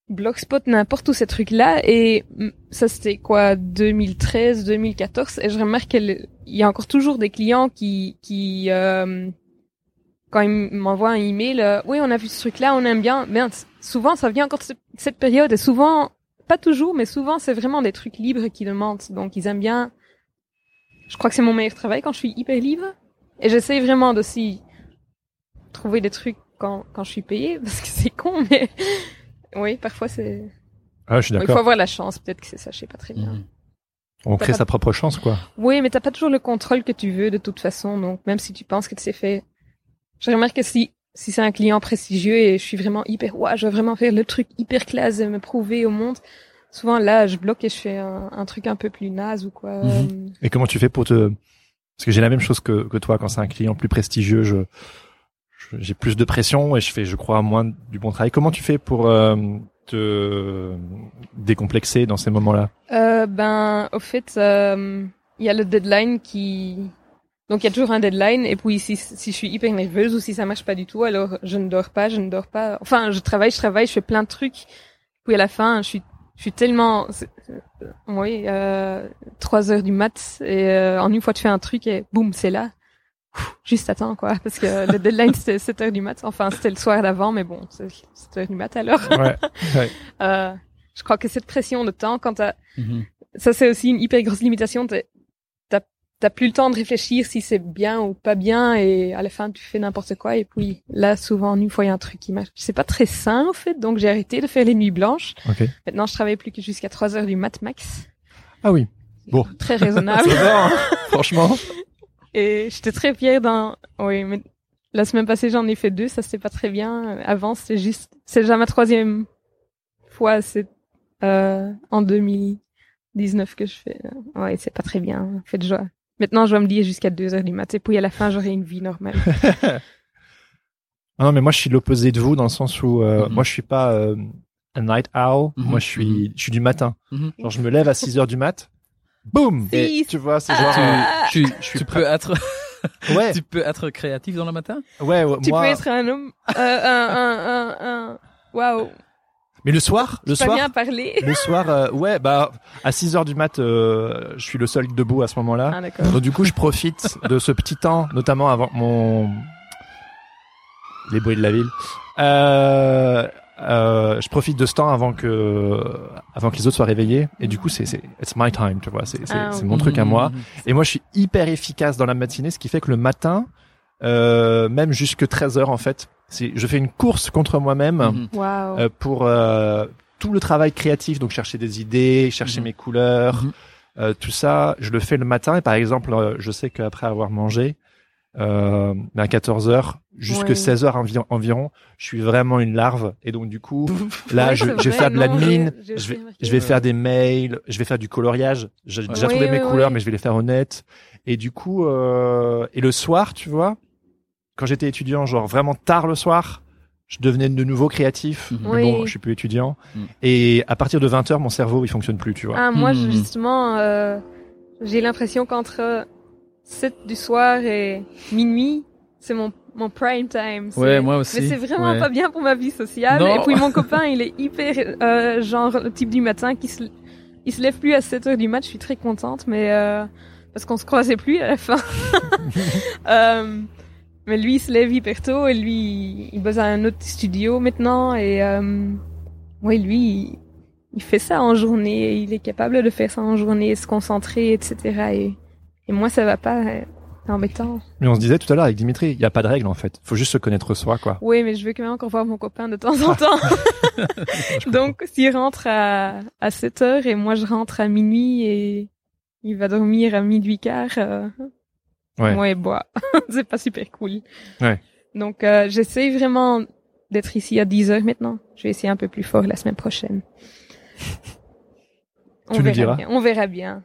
[SPEAKER 2] Blogspot, n'importe où ces trucs-là. Et mm, ça, c'était quoi, 2013, 2014. Et je remarque qu'il y a encore toujours des clients qui, qui euh, quand ils m'envoient un email, euh, oui, on a vu ce truc-là, on aime bien. Mais souvent, ça vient encore de cette période. Et souvent, pas toujours, mais souvent, c'est vraiment des trucs libres qui demandent. Donc, ils aiment bien. Je crois que c'est mon meilleur travail quand je suis hyper libre. Et j'essaye vraiment d'aussi trouver des trucs quand, quand je suis payée, parce que c'est con, mais oui, parfois c'est.
[SPEAKER 4] Ah, je suis d'accord.
[SPEAKER 2] Il faut avoir la chance, peut-être que c'est ça, je sais pas très bien.
[SPEAKER 3] Mhm.
[SPEAKER 4] On crée
[SPEAKER 2] pas-
[SPEAKER 4] sa propre chance, quoi.
[SPEAKER 2] Oui, mais t'as pas toujours le contrôle que tu veux de toute façon, donc même si tu penses que c'est fait. Je remarque que si si c'est un client prestigieux et je suis vraiment hyper, ouah, je veux vraiment faire le truc hyper classe et me prouver au monde. Souvent là, je bloque et je fais un, un truc un peu plus naze ou quoi.
[SPEAKER 3] Mhm.
[SPEAKER 2] Euh,
[SPEAKER 4] Et comment tu fais pour te... Parce que j'ai la même chose que, que toi, quand c'est un client plus prestigieux, je- j'ai plus de pression et je fais, je crois, moins du bon travail. Comment tu fais pour euh, te décomplexer dans ces moments-là?
[SPEAKER 2] Euh, ben, au fait, euh, il y a le deadline qui... Donc il y a toujours un deadline, et puis si, si je suis hyper nerveuse ou si ça marche pas du tout, alors je ne dors pas, je ne dors pas. Enfin, je travaille, je travaille, je fais plein de trucs. Puis à la fin, je suis, je suis tellement... Oui, euh, 3 heures du mat, et euh, en une fois tu fais un truc, et boum, c'est là. Juste attends, quoi, parce que le deadline c'était 7 heures du mat. Enfin, c'était le soir d'avant, mais bon, c'est 7 heures du mat alors.
[SPEAKER 4] Ouais.
[SPEAKER 2] Euh, je crois que cette pression de temps, quand t'as
[SPEAKER 3] Mhm.
[SPEAKER 2] ça c'est aussi une hyper grosse limitation. T'as t'as plus le temps de réfléchir si c'est bien ou pas bien et à la fin tu fais n'importe quoi et puis là souvent une fois il y a un truc qui marche. C'est pas très sain en fait donc j'ai arrêté de faire les nuits blanches.
[SPEAKER 4] Ok.
[SPEAKER 2] Maintenant je travaille plus que jusqu'à 3 heures du mat max.
[SPEAKER 4] Ah oui. Bon.
[SPEAKER 2] Très raisonnable.
[SPEAKER 4] Hein, franchement.
[SPEAKER 2] et j'étais très fière d'un. Oui mais la semaine passée j'en ai fait deux ça c'était pas très bien. Avant c'était juste c'est déjà ma troisième fois c'est euh, en 2019 que je fais. Ouais, c'est pas très bien. Faites joie. Maintenant, je vais me lier jusqu'à 2 heures du matin. Et puis à la fin, j'aurai une vie normale.
[SPEAKER 4] Non, mais moi, je suis l'opposé de vous dans le sens où euh,
[SPEAKER 3] Mhm.
[SPEAKER 4] moi, je suis pas euh, un night owl.
[SPEAKER 3] Mhm.
[SPEAKER 4] Moi, je suis, je suis du matin.
[SPEAKER 3] Mhm.
[SPEAKER 4] Genre, je me lève à 6 heures du mat. Boum. Et tu vois, c'est genre.
[SPEAKER 2] Ah.
[SPEAKER 3] Tu,
[SPEAKER 4] je suis
[SPEAKER 3] tu
[SPEAKER 4] prêt.
[SPEAKER 3] peux être,
[SPEAKER 4] Ouais,
[SPEAKER 3] tu peux être créatif dans le matin.
[SPEAKER 4] ouais, ouais,
[SPEAKER 2] tu
[SPEAKER 4] moi.
[SPEAKER 2] peux être un homme, euh, un, un, un, un, waouh.
[SPEAKER 4] Mais le soir, le soir,
[SPEAKER 2] bien parler.
[SPEAKER 4] le soir, euh, ouais, bah, à 6 heures du mat, euh, je suis le seul debout à ce moment-là.
[SPEAKER 2] Ah, d'accord.
[SPEAKER 4] Donc du coup, je profite de ce petit temps, notamment avant mon les bruits de la ville. Euh, euh, je profite de ce temps avant que avant que les autres soient réveillés. Et du coup, c'est c'est it's my time, tu vois. C'est c'est
[SPEAKER 2] Ah, oui.
[SPEAKER 4] mon truc à moi.
[SPEAKER 3] Mhm.
[SPEAKER 4] Et moi, je suis hyper efficace dans la matinée, ce qui fait que le matin, euh, même jusque 13 heures en fait, c'est je fais une course contre moi-même
[SPEAKER 3] Mhm.
[SPEAKER 2] Waouh.
[SPEAKER 4] euh, pour euh, tout le travail créatif, donc chercher des idées, chercher
[SPEAKER 3] Mhm.
[SPEAKER 4] mes couleurs, euh, tout ça, je le fais le matin. Et par exemple, euh, je sais qu'après avoir mangé, euh, mais à 14 heures jusque
[SPEAKER 2] Ouais.
[SPEAKER 4] 16 heures envi- environ, je suis vraiment une larve. Et donc du coup, là,
[SPEAKER 2] Ouais,
[SPEAKER 4] je, je vais faire de l'admin, je vais, je vais faire des mails, je vais faire du coloriage. J'ai déjà trouvé mes couleurs, mais je vais les faire honnêtes. Et du coup, euh, et le soir, tu vois, quand j'étais étudiant, genre vraiment tard le soir, je devenais de nouveau créatif.
[SPEAKER 3] Mhm.
[SPEAKER 4] Mais
[SPEAKER 2] Oui.
[SPEAKER 4] bon, je suis plus étudiant.
[SPEAKER 3] Mm.
[SPEAKER 4] Et à partir de 20 heures, mon cerveau, il fonctionne plus, tu vois.
[SPEAKER 2] Ah, moi,
[SPEAKER 3] Mhm.
[SPEAKER 2] justement, euh, j'ai l'impression qu'entre 7 du soir et minuit, c'est mon, mon prime time.
[SPEAKER 3] Ouais, moi aussi.
[SPEAKER 2] Mais c'est vraiment
[SPEAKER 3] Ouais.
[SPEAKER 2] pas bien pour ma vie sociale.
[SPEAKER 3] Non.
[SPEAKER 2] Et puis mon copain, il est hyper, euh, genre, le type du matin qui se, il se lève plus à 7 heures du mat. Je suis très contente, mais, euh, parce qu'on se croisait plus à la fin. euh, mais lui, il se lève hyper tôt et lui, il bosse à un autre studio maintenant et, euh, ouais, lui, il, il fait ça en journée. Il est capable de faire ça en journée, se concentrer, etc. Et, et moi, ça va pas. euh, C'est embêtant.
[SPEAKER 4] Mais on se disait tout à l'heure avec Dimitri, il n'y a pas de règle en fait. Faut juste se connaître soi, quoi.
[SPEAKER 2] Oui, mais je veux quand même encore voir mon copain de temps en temps. Donc, s'il rentre à, à 7 heures et moi je rentre à minuit et il va dormir à minuit quart, euh,
[SPEAKER 4] Ouais.
[SPEAKER 2] moi et bois. c'est pas super cool.
[SPEAKER 4] Ouais.
[SPEAKER 2] Donc, euh, j'essaie vraiment d'être ici à 10 heures maintenant. Je vais essayer un peu plus fort la semaine prochaine.
[SPEAKER 4] Tu nous
[SPEAKER 2] verra
[SPEAKER 4] diras.
[SPEAKER 2] bien. On verra bien.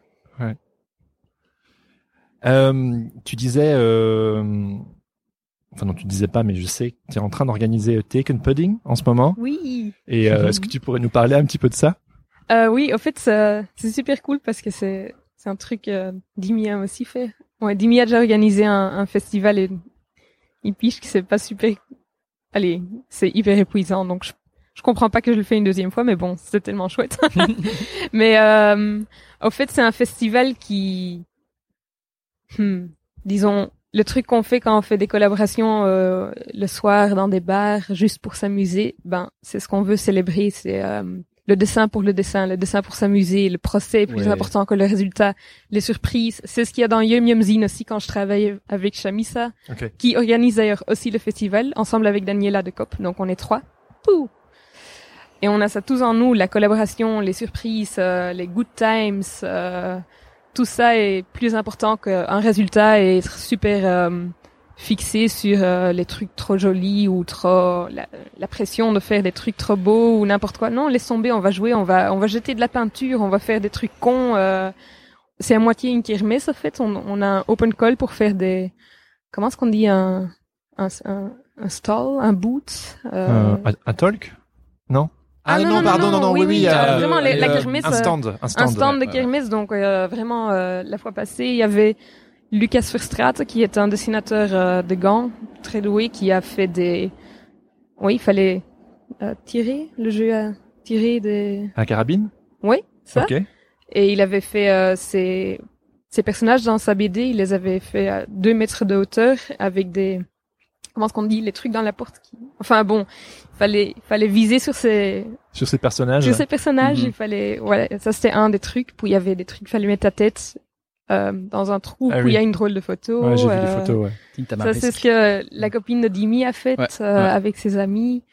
[SPEAKER 4] Euh, tu disais, euh... enfin non, tu disais pas, mais je sais que tu es en train d'organiser euh, Taken Pudding en ce moment.
[SPEAKER 2] Oui.
[SPEAKER 4] Et euh, est-ce que tu pourrais nous parler un petit peu de ça?
[SPEAKER 2] Euh, oui, au fait, c'est super cool parce que c'est c'est un truc euh, Dimi a aussi fait. Ouais, Dimi a déjà organisé un, un festival et il piche que c'est pas super. Allez, c'est hyper épuisant, donc je, je comprends pas que je le fais une deuxième fois, mais bon, c'est tellement chouette. mais euh, au fait, c'est un festival qui, hmm, disons, le truc qu'on fait quand on fait des collaborations euh, le soir dans des bars juste pour s'amuser, ben c'est ce qu'on veut célébrer, c'est euh, le dessin pour le dessin, le dessin pour s'amuser, le procès est plus
[SPEAKER 3] Ouais.
[SPEAKER 2] important que le résultat, les surprises. C'est ce qu'il y a dans Yum Yum Zine aussi quand je travaille avec Shamisa,
[SPEAKER 4] Ok.
[SPEAKER 2] qui organise d'ailleurs aussi le festival, ensemble avec Daniela de Cop. Donc on est trois. Pouh. Et on a ça tous en nous, la collaboration, les surprises, euh, les good times, euh, tout ça est plus important qu'un résultat et être super euh, fixé sur euh, les trucs trop jolis ou trop la, pression de faire des trucs trop beaux ou n'importe quoi. Non, laisse tomber, on va jouer, on va on va jeter de la peinture, on va faire des trucs cons. euh, c'est à moitié une kermesse en fait. On, on a un open call pour faire des comment est-ce qu'on dit un un, un, un stall, un boot. euh,
[SPEAKER 4] Euh, un, un talk? Non?
[SPEAKER 2] Ah, non, non,
[SPEAKER 4] pardon,
[SPEAKER 2] non,
[SPEAKER 4] non,
[SPEAKER 2] oui,
[SPEAKER 4] oui,
[SPEAKER 2] oui, euh,
[SPEAKER 4] euh,
[SPEAKER 2] vraiment, la
[SPEAKER 4] euh,
[SPEAKER 2] kermesse,
[SPEAKER 4] Un
[SPEAKER 2] euh,
[SPEAKER 4] stand, un stand.
[SPEAKER 2] un stand
[SPEAKER 4] ouais.
[SPEAKER 2] de kermesse, donc euh, vraiment euh, la fois passée, il y avait Lucas Verstraete qui est un dessinateur euh, de gants très doué qui a fait des oui, il fallait euh, tirer le jeu à tirer des
[SPEAKER 4] Un carabine?
[SPEAKER 2] Oui, ça.
[SPEAKER 4] Ok.
[SPEAKER 2] Et il avait fait euh, ses ses personnages dans sa BD, il les avait fait à deux mètres de hauteur avec des comment est-ce qu'on dit les trucs dans la porte qui enfin bon, fallait il fallait viser sur ces
[SPEAKER 4] Sur ces personnages.
[SPEAKER 2] sur ces personnages,
[SPEAKER 3] Mhm.
[SPEAKER 2] il fallait, voilà, ça c'était un des trucs. Puis il y avait des trucs, il fallait mettre ta tête euh, dans un trou.
[SPEAKER 4] Ah oui.
[SPEAKER 2] il y a une drôle de photo.
[SPEAKER 4] Ouais, j'ai vu
[SPEAKER 2] euh,
[SPEAKER 4] les photos, ouais.
[SPEAKER 2] Ça c'est ce que la copine de Dimi a fait
[SPEAKER 3] Ouais,
[SPEAKER 2] euh,
[SPEAKER 3] ouais.
[SPEAKER 2] avec ses amis.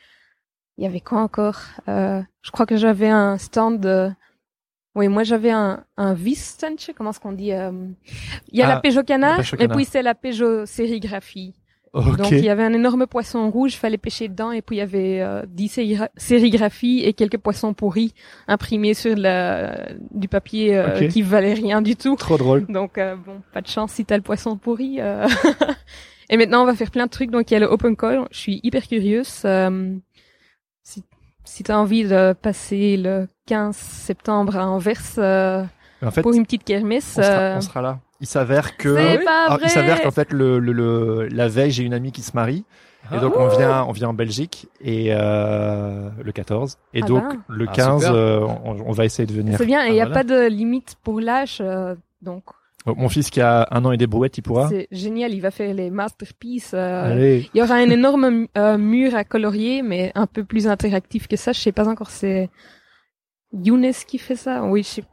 [SPEAKER 2] Il y avait quoi encore euh, Je crois que j'avais un stand. De... Oui, moi j'avais un un vis stand. je sais Comment est-ce qu'on dit euh, Il y a
[SPEAKER 4] Ah,
[SPEAKER 2] la Peugeot canard, mais puis c'est la Peugeot sérigraphie. Donc il y avait un énorme poisson rouge, fallait pêcher dedans, et puis il y avait euh, 10 séri- sérigraphies et quelques poissons pourris imprimés sur la, du papier euh, qui valait rien du tout.
[SPEAKER 4] Trop drôle.
[SPEAKER 2] Donc euh, bon, pas de chance si t'as le poisson pourri. euh. et maintenant on va faire plein de trucs. Donc il y a le open call. Je suis hyper curieuse. euh, si si t'as envie de passer le 15 septembre à Anvers euh,
[SPEAKER 4] en fait,
[SPEAKER 2] pour une petite kermesse,
[SPEAKER 4] on sera,
[SPEAKER 2] euh,
[SPEAKER 4] on sera là. Il s'avère que. Alors,
[SPEAKER 2] vrai.
[SPEAKER 4] il s'avère qu'en fait, le, le, le- la veille, j'ai une amie qui se marie. Et
[SPEAKER 3] Ah.
[SPEAKER 4] donc, on vient, on vient en Belgique et euh, le 14. Et
[SPEAKER 2] Ah
[SPEAKER 4] donc,
[SPEAKER 2] ben.
[SPEAKER 4] le
[SPEAKER 3] Ah,
[SPEAKER 4] 15,
[SPEAKER 3] super.
[SPEAKER 4] euh, on, on va essayer de venir.
[SPEAKER 2] C'est bien, et il
[SPEAKER 3] Ah,
[SPEAKER 2] n'y a
[SPEAKER 3] voilà.
[SPEAKER 2] pas de limite pour l'âge, euh, donc
[SPEAKER 4] Donc, Mon fils qui a un an et des brouettes, il pourra.
[SPEAKER 2] c'est génial, il va faire les masterpieces. euh, il y aura un énorme euh, mur à colorier, mais un peu plus interactif que ça. Je sais pas encore, c'est Younes qui fait ça. Oui, je sais.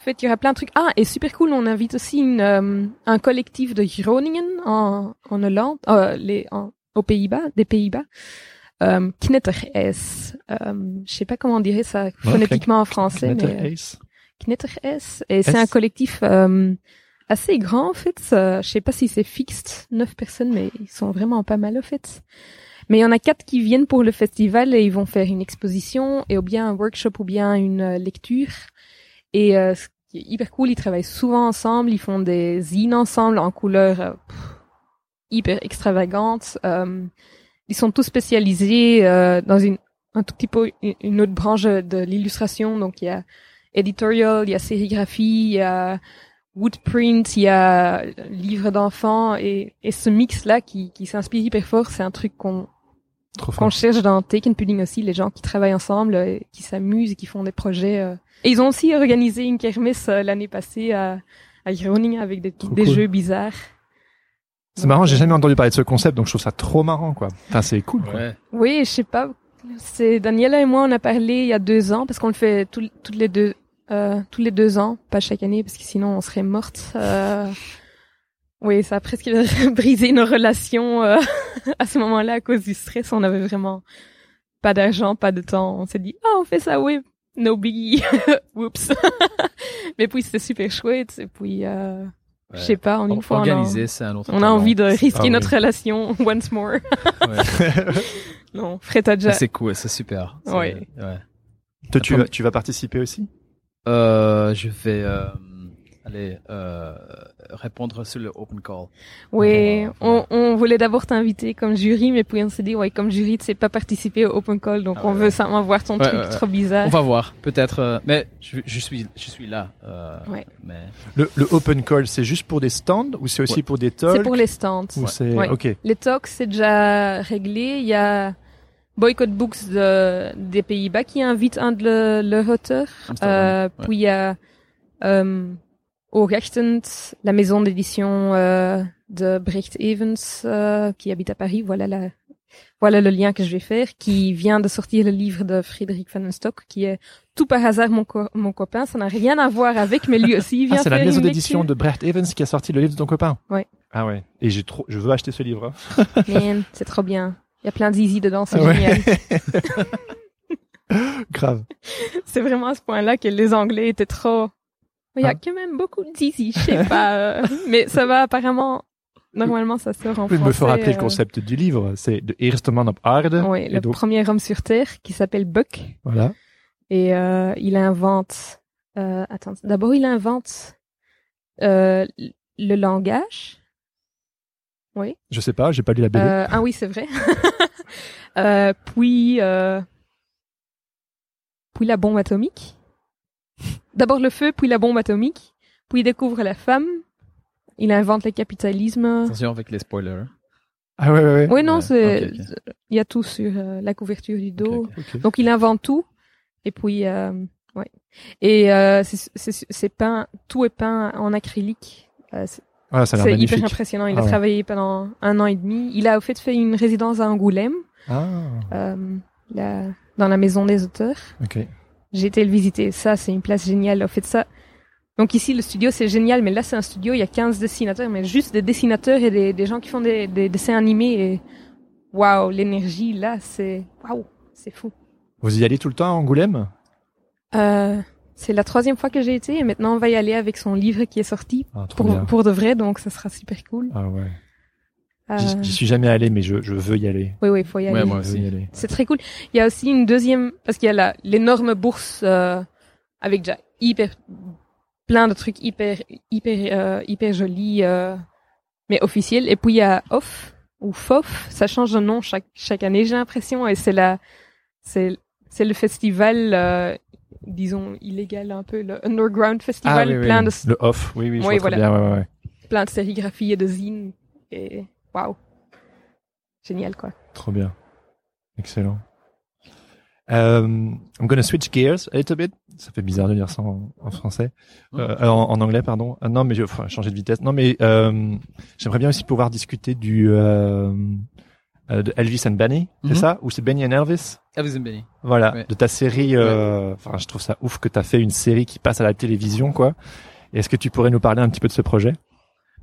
[SPEAKER 2] En fait, il y aura plein de trucs. Ah, et super cool, on invite aussi une, euh, un collectif de Groningen en, en Hollande, euh, les, en, aux Pays-Bas, des Pays-Bas. Euh, Knetteres. Euh, je sais pas comment on dirait ça phonétiquement en français, mais... euh,
[SPEAKER 4] Knetter Ace.
[SPEAKER 2] Knetter S. Et c'est un collectif euh, assez grand en fait. Je sais pas si c'est fixe, neuf personnes, mais ils sont vraiment pas mal en fait. Mais il y en a quatre qui viennent pour le festival et ils vont faire une exposition et ou bien un workshop ou bien une euh, lecture. Et euh, ce qui est hyper cool, ils travaillent souvent ensemble, ils font des zines ensemble en couleurs euh, hyper extravagantes. Euh, ils sont tous spécialisés euh, dans une un tout petit peu une- autre branche de l'illustration. Donc il y a editorial, il y a sérigraphie, il y a woodprint, il y a livre d'enfants et, et ce mix là qui, qui s'inspire hyper fort, c'est un truc qu'on qu'on cherche dans Taken Pudding aussi, les gens qui travaillent ensemble, euh, qui s'amusent et qui font des projets. Euh. Et ils ont aussi organisé une kermesse euh, l'année passée à, à Groningen avec des, des
[SPEAKER 4] cool.
[SPEAKER 2] jeux bizarres.
[SPEAKER 4] C'est marrant, j'ai jamais entendu parler de ce concept, donc je trouve ça trop marrant, quoi. Enfin, c'est cool, quoi.
[SPEAKER 3] Ouais.
[SPEAKER 2] Oui, je sais pas. C'est Daniela et moi, on a parlé il y a deux ans parce qu'on le fait tout- toutes les deux, euh, tous les deux ans, pas chaque année parce que sinon on serait morte. Euh, oui, ça a presque brisé nos relations euh, à ce moment-là à cause du stress. On avait vraiment pas d'argent, pas de temps. On s'est dit, ah, on fait ça, oui, no biggie. Oups. Mais puis c'était super chouette. Et puis, euh, Je sais pas, en une fois, on a,
[SPEAKER 3] Organiser, c'est un autre
[SPEAKER 2] on a envie de risquer
[SPEAKER 4] Ah oui.
[SPEAKER 2] notre relation once more. Non, Fred a déjà...
[SPEAKER 3] C'est cool, c'est super.
[SPEAKER 2] Ouais.
[SPEAKER 3] ouais.
[SPEAKER 4] Toi, tu tu vas participer aussi?
[SPEAKER 3] Euh, je vais euh, aller euh, répondre sur le open call.
[SPEAKER 2] Oui,
[SPEAKER 3] On va-
[SPEAKER 2] on, on voulait d'abord t'inviter comme jury, mais puis on s'est dit, ouais, comme jury, tu sais pas participer au open call, donc
[SPEAKER 3] Ah
[SPEAKER 2] on
[SPEAKER 3] ouais.
[SPEAKER 2] veut simplement voir ton
[SPEAKER 3] Ouais,
[SPEAKER 2] truc
[SPEAKER 3] ouais,
[SPEAKER 2] trop bizarre.
[SPEAKER 3] On va voir, peut-être. euh, mais je, je suis, je suis là. Euh,
[SPEAKER 2] Ouais.
[SPEAKER 3] Mais
[SPEAKER 4] le, le open call, c'est juste pour des stands ou c'est aussi
[SPEAKER 3] Ouais.
[SPEAKER 4] pour des talks?
[SPEAKER 2] C'est pour les stands.
[SPEAKER 4] ou c'est
[SPEAKER 2] Ouais.
[SPEAKER 4] ok
[SPEAKER 2] Les talks, c'est déjà réglé. Il y a Boycott Books de, des Pays-Bas qui invite un de le- leurs auteurs. Euh,
[SPEAKER 3] ouais.
[SPEAKER 2] Puis il y a euh, au Rechtend, la maison d'édition euh, de Brecht Evans euh, qui habite à Paris. Voilà la, voilà le lien que je vais faire, qui vient de sortir le livre de Frédéric Van den Stock, qui est tout par hasard mon, co- mon copain. Ça n'a rien à voir avec, mais lui aussi il vient
[SPEAKER 4] Ah, c'est la maison d'édition de Brecht Evans qui a sorti le livre de ton copain.
[SPEAKER 2] Ouais.
[SPEAKER 4] Ah ouais. Et j'ai trop, je veux acheter ce livre. hein.
[SPEAKER 2] Man, c'est trop bien. Il y a plein d'easy dedans, c'est
[SPEAKER 4] Ah ouais.
[SPEAKER 2] génial.
[SPEAKER 4] Grave.
[SPEAKER 2] C'est vraiment à ce point-là que les Anglais étaient trop. Il y a
[SPEAKER 4] Ah.
[SPEAKER 2] quand même beaucoup d'ici, je sais pas. euh, mais ça va apparemment. Normalement, ça sort en
[SPEAKER 4] Oui, il
[SPEAKER 2] français.
[SPEAKER 4] me faut rappeler le
[SPEAKER 2] euh,
[SPEAKER 4] concept du livre. C'est de Eerste man op aarde.
[SPEAKER 2] Oui, le
[SPEAKER 4] donc,
[SPEAKER 2] premier homme sur Terre qui s'appelle Buck.
[SPEAKER 4] voilà.
[SPEAKER 2] Et euh, il invente... Euh, attends, d'abord il invente euh, le langage. Oui.
[SPEAKER 4] Je sais pas, j'ai pas lu la BD.
[SPEAKER 2] Euh, ah oui, c'est vrai. Euh, puis, euh, puis la bombe atomique. D'abord le feu, puis la bombe atomique. Puis il découvre la femme. Il invente le capitalisme.
[SPEAKER 3] attention avec les spoilers.
[SPEAKER 4] Ah ouais, ouais, ouais.
[SPEAKER 2] Oui, non,
[SPEAKER 3] Ouais,
[SPEAKER 2] c'est, il y a tout sur euh, la couverture du dos. Donc il invente tout. Et puis, euh, ouais. Et euh, c'est, c'est, c'est peint, tout est peint en acrylique. Euh, c'est
[SPEAKER 4] Ah, ça a l'air
[SPEAKER 2] c'est
[SPEAKER 4] magnifique.
[SPEAKER 2] hyper impressionnant. Il
[SPEAKER 4] Ah
[SPEAKER 2] a
[SPEAKER 4] ouais.
[SPEAKER 2] travaillé pendant un an et demi. Il a au fait fait une résidence à Angoulême,
[SPEAKER 4] Ah,
[SPEAKER 2] euh, la- dans la maison des auteurs.
[SPEAKER 4] ok.
[SPEAKER 2] J'ai été le visiter. Ça, c'est une place géniale. Au fait, ça. Donc ici, le studio, c'est génial, mais là, c'est un studio, il y a 15 dessinateurs, mais juste des dessinateurs et des, des gens qui font des, des dessins animés et waouh, l'énergie, là, c'est, waouh, c'est fou.
[SPEAKER 4] Vous y allez tout le temps à Angoulême?
[SPEAKER 2] Euh, c'est la troisième fois que j'ai été et maintenant, on va y aller avec son livre qui est sorti
[SPEAKER 4] Ah,
[SPEAKER 2] pour, pour de vrai, donc ça sera super cool.
[SPEAKER 4] Ah ouais.
[SPEAKER 2] Euh,
[SPEAKER 4] J'y suis jamais allé, mais je, je veux y aller.
[SPEAKER 2] oui, oui, faut y aller.
[SPEAKER 3] Ouais, moi
[SPEAKER 4] Je veux
[SPEAKER 3] aussi.
[SPEAKER 4] y aller.
[SPEAKER 2] C'est très cool. Il y a aussi une deuxième, parce qu'il y a la- l'énorme bourse euh, avec déjà hyper plein de trucs hyper hyper euh, hyper jolis, euh, mais officiels. Et puis il y a Off ou FOF, ça change de nom chaque chaque année, j'ai l'impression, et c'est la c'est c'est le festival, euh, disons illégal un peu, le underground festival,
[SPEAKER 4] Ah oui,
[SPEAKER 2] plein
[SPEAKER 4] oui.
[SPEAKER 2] de
[SPEAKER 4] Le off, oui, oui, je
[SPEAKER 2] Oui,
[SPEAKER 4] vois très
[SPEAKER 2] voilà.
[SPEAKER 4] bien, ouais, ouais, ouais.
[SPEAKER 2] plein de sérigraphies et de zines et waouh, génial quoi.
[SPEAKER 4] Trop bien. Excellent. Um, I'm gonna switch gears a little bit. Ça fait bizarre de dire ça en, en français, Euh, euh, en, en anglais, pardon. Non, mais je, enfin, changer de vitesse. Non, mais euh, j'aimerais bien aussi pouvoir discuter du euh, de Elvis and Benny, c'est
[SPEAKER 3] Mhm.
[SPEAKER 4] ça? Ou c'est Benny and Elvis?
[SPEAKER 3] Elvis and Benny.
[SPEAKER 4] Voilà,
[SPEAKER 3] Ouais.
[SPEAKER 4] de ta série. euh, Enfin, je trouve ça ouf que t'as fait une série qui passe à la télévision, quoi. Est-ce que tu pourrais nous parler un petit peu de ce projet?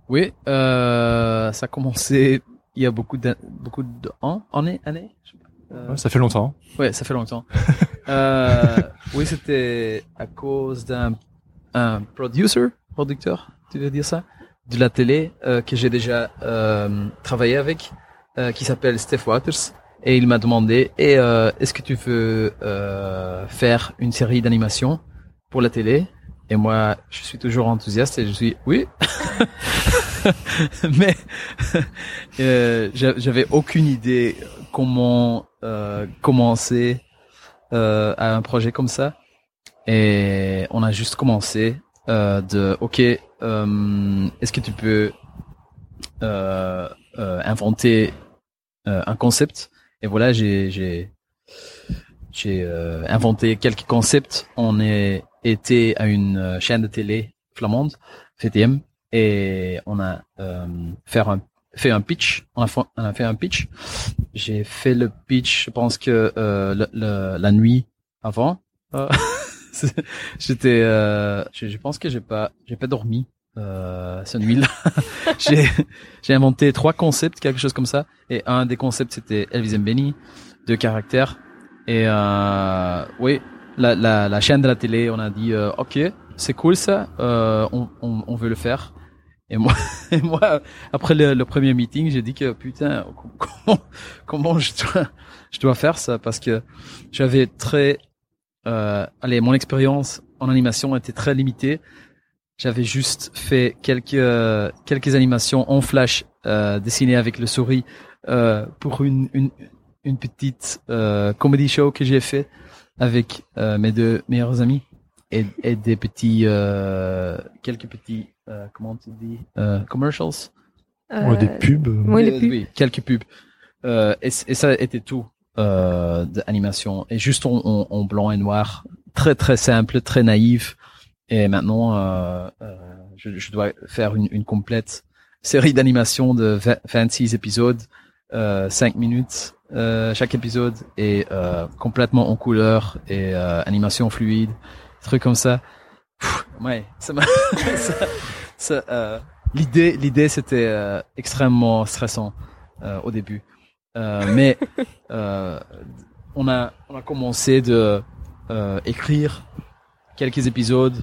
[SPEAKER 3] Oui, euh, ça a commencé il y a beaucoup de, beaucoup de années. Euh,
[SPEAKER 4] Ouais, Ça fait longtemps.
[SPEAKER 3] Ouais, ça fait longtemps. euh, oui, c'était à cause d'un un producer, producteur, tu veux dire ça, de la télé euh, que j'ai déjà euh, travaillé avec, qui s'appelle Steph Waters, et il m'a demandé et est-ce que tu veux faire une série d'animation pour la télé? Et moi, je suis toujours enthousiaste et je suis oui. Mais euh, j'a- j'avais aucune idée comment euh, commencer euh, à un projet comme ça. Et on a juste commencé euh, de OK, euh, est-ce que tu peux euh, inventer un concept? Et voilà, j'ai j'ai euh, inventé quelques concepts. On est été à une euh, chaîne de télé flamande, VTM, et on a euh, fait un fait un pitch. On a, fa- on a fait un pitch. J'ai fait le pitch. Je pense que euh, le- le- la nuit avant. Euh, J'étais. Euh, je, je pense que j'ai pas j'ai pas dormi euh, cette nuit-là. j'ai j'ai inventé trois concepts, quelque chose comme ça. Et un des concepts c'était Elvis and Benny, deux caractères. Et euh, oui, la, la, la chaîne de la télé, on a dit euh, ok, c'est cool ça, euh, on, on, on veut le faire. Et moi, et moi après le, premier meeting, j'ai dit que putain, comment, comment je dois, je dois faire ça? Parce que j'avais très, euh, allez, mon expérience en animation était très limitée. J'avais juste fait quelques quelques animations en flash euh, dessinées avec le souris euh, pour une une, une petite euh, comedy show que j'ai fait avec euh, mes deux meilleurs amis et, et des petits euh, quelques petits euh, comment tu dis euh, commercials.
[SPEAKER 2] Euh,
[SPEAKER 4] Ouais, des pubs.
[SPEAKER 2] Oui, les pubs.
[SPEAKER 3] oui, quelques pubs. Euh, et, et ça était tout euh, d'animation. Et juste en, en, en blanc et noir. Très très simple très naïf. Et maintenant euh, euh, je, je dois faire une, une complète série d'animation de 20 26 épisodes euh, 5 minutes euh, chaque épisode et euh, complètement en couleur et euh, animation fluide trucs comme ça. Pff, ouais ça m'a ça- ça, euh, l'idée l'idée c'était euh, extrêmement stressant euh, au début. Euh, mais euh, on a on a commencé de euh, écrire quelques épisodes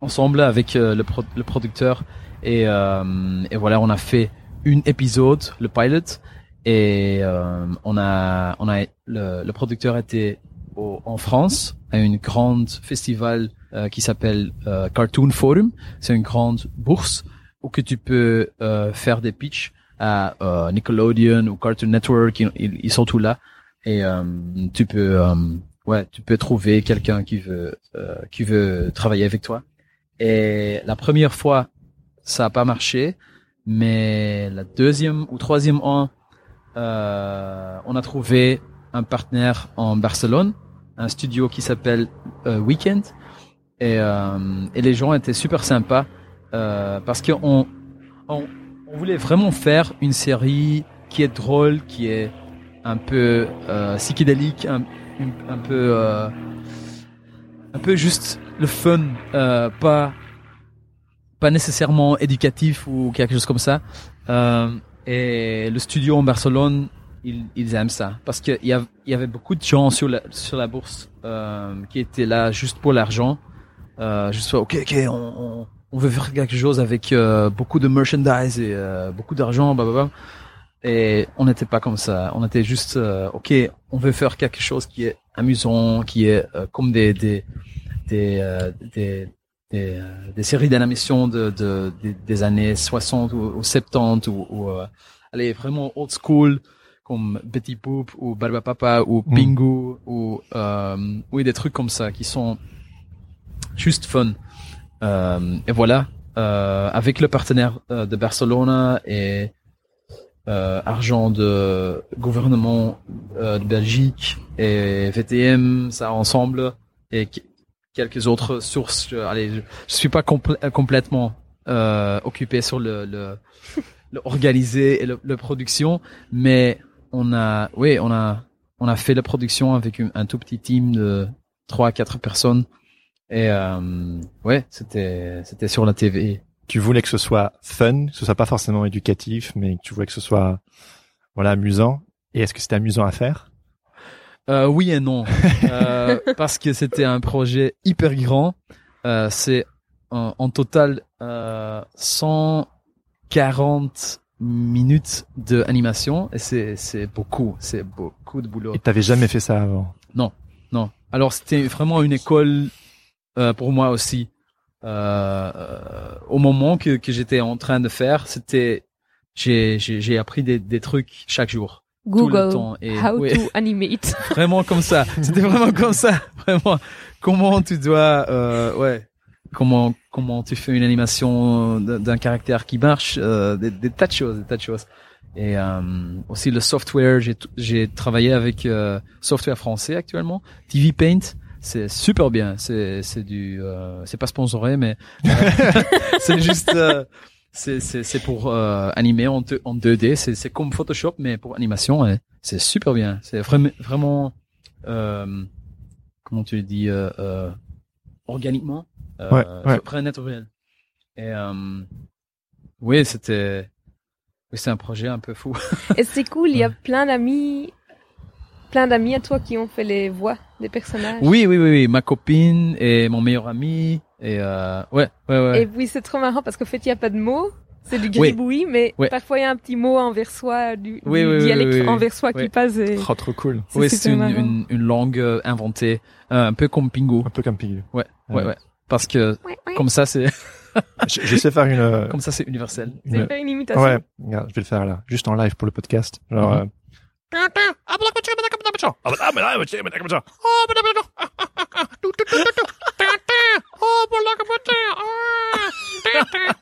[SPEAKER 3] ensemble avec le, pro- le producteur et, euh, et voilà on a fait une épisode le pilot et euh, on a on a le, le producteur était au- en France à une grande festival euh, qui s'appelle euh, Cartoon Forum. C'est une grande bourse où que tu peux euh, faire des pitchs à euh, Nickelodeon ou Cartoon Network. Ils, ils- sont tous là. Et euh, tu peux ouais tu peux trouver quelqu'un qui veut qui veut travailler avec toi. Et la première fois ça a pas marché. Mais la deuxième ou troisième an euh, on a trouvé un partenaire en Barcelone un studio qui s'appelle euh, Weekend. Et, euh, et les gens étaient super sympas euh, parce que on, on voulait vraiment faire une série qui est drôle qui est un peu euh, psychédélique un, peu un peu juste le fun pas pas nécessairement éducatif ou quelque chose comme ça et le studio en Barcelone ils, ils aiment ça. Parce qu'il y, y avait beaucoup de gens sur la sur la bourse euh, qui étaient là juste pour l'argent. Euh, juste ok ok on, on, veut faire quelque chose avec euh, beaucoup de merchandise et euh, beaucoup d'argent blablabla et on n'était pas comme ça. On était juste euh, ok on veut faire quelque chose qui est amusant qui est euh, comme des des des des des, euh, des séries d'animation de, de, des- des années 60 ou, ou 70 ou, ou euh, allez vraiment old school comme Betty Boop ou Barbapapa ou
[SPEAKER 4] Mm.
[SPEAKER 3] Pingu ou euh, oui des trucs comme ça qui sont juste fun Euh, et voilà euh, avec le partenaire euh, de Barcelona et euh, argent de gouvernement euh, de Belgique et VTM ça ensemble et quelques autres sources. Je, allez, je, suis pas euh, complètement euh, occupé sur le, le, le et le, production, mais on a, oui, on a, on a fait la production avec un, tout petit team de trois, quatre personnes. Et euh, ouais, c'était, c'était sur la TV.
[SPEAKER 4] Tu voulais que ce soit fun, que ce soit pas forcément éducatif, mais que tu voulais que ce soit voilà amusant. Et est-ce que c'était amusant à faire?
[SPEAKER 3] Euh, oui et non, Euh, parce que c'était un projet hyper grand. Euh, c'est en, en total euh, 140 minutes d'animation et c'est c'est beaucoup, c'est beaucoup de boulot.
[SPEAKER 4] Et t'avais jamais fait ça avant?
[SPEAKER 3] Non. Alors c'était vraiment une école euh, pour moi aussi. Euh, euh, au moment que, que j'étais en train de faire, c'était j'ai j'ai j'ai appris des, des trucs chaque jour, tout le
[SPEAKER 2] Google.
[SPEAKER 3] temps et
[SPEAKER 2] How to animate.
[SPEAKER 3] vraiment comme ça. C'était vraiment comme ça. Vraiment. Comment tu dois, euh, ouais. Comment comment tu fais une animation d'un caractère qui marche, euh, des, des tas de choses, des tas de choses. Et euh, aussi le software. J'ai travaillé avec euh, software français actuellement, TV Paint. C'est super bien. C'est c'est du, euh, c'est pas sponsoré, mais euh, c'est juste. C'est c'est c'est pour euh, animer en, en 2D. C'est c'est comme Photoshop, mais pour animation. c'est super bien. C'est vraiment vraiment euh, comment tu dis euh, euh, organiquement, euh,
[SPEAKER 4] Ouais, ouais.
[SPEAKER 3] très naturel. Et euh, oui, c'était oui, c'est un projet un peu fou.
[SPEAKER 2] Et c'est cool, il y a plein d'amis, plein d'amis à toi qui ont fait les voix des personnages.
[SPEAKER 3] oui, oui, oui, oui, ma copine et mon meilleur ami Et euh, ouais, ouais, ouais.
[SPEAKER 2] Et puis c'est trop marrant parce qu'en fait il y a pas de mots. C'est du gribouillis, mais
[SPEAKER 3] Ouais.
[SPEAKER 2] parfois il y a un petit mot enversois, du,
[SPEAKER 3] Oui,
[SPEAKER 2] du
[SPEAKER 3] oui, oui,
[SPEAKER 2] dialecte
[SPEAKER 3] oui, oui. Oui.
[SPEAKER 2] qui passe. Et...
[SPEAKER 4] Trop, trop cool.
[SPEAKER 2] c'est
[SPEAKER 3] Oui, c'est une, une, une langue euh, inventée, euh, un peu comme Pingu.
[SPEAKER 4] Un peu comme Piggy.
[SPEAKER 3] Ouais, ouais,
[SPEAKER 4] Ouais.
[SPEAKER 3] ouais. Parce que
[SPEAKER 2] Ouais, ouais.
[SPEAKER 3] comme ça, c'est
[SPEAKER 4] Je, je sais faire une, euh,
[SPEAKER 3] comme ça, c'est universel.
[SPEAKER 2] C'est
[SPEAKER 4] une-
[SPEAKER 2] faire une imitation.
[SPEAKER 4] Ouais, regarde, je vais le faire là, juste en live pour le podcast. Genre,
[SPEAKER 3] Mhm.
[SPEAKER 4] euh,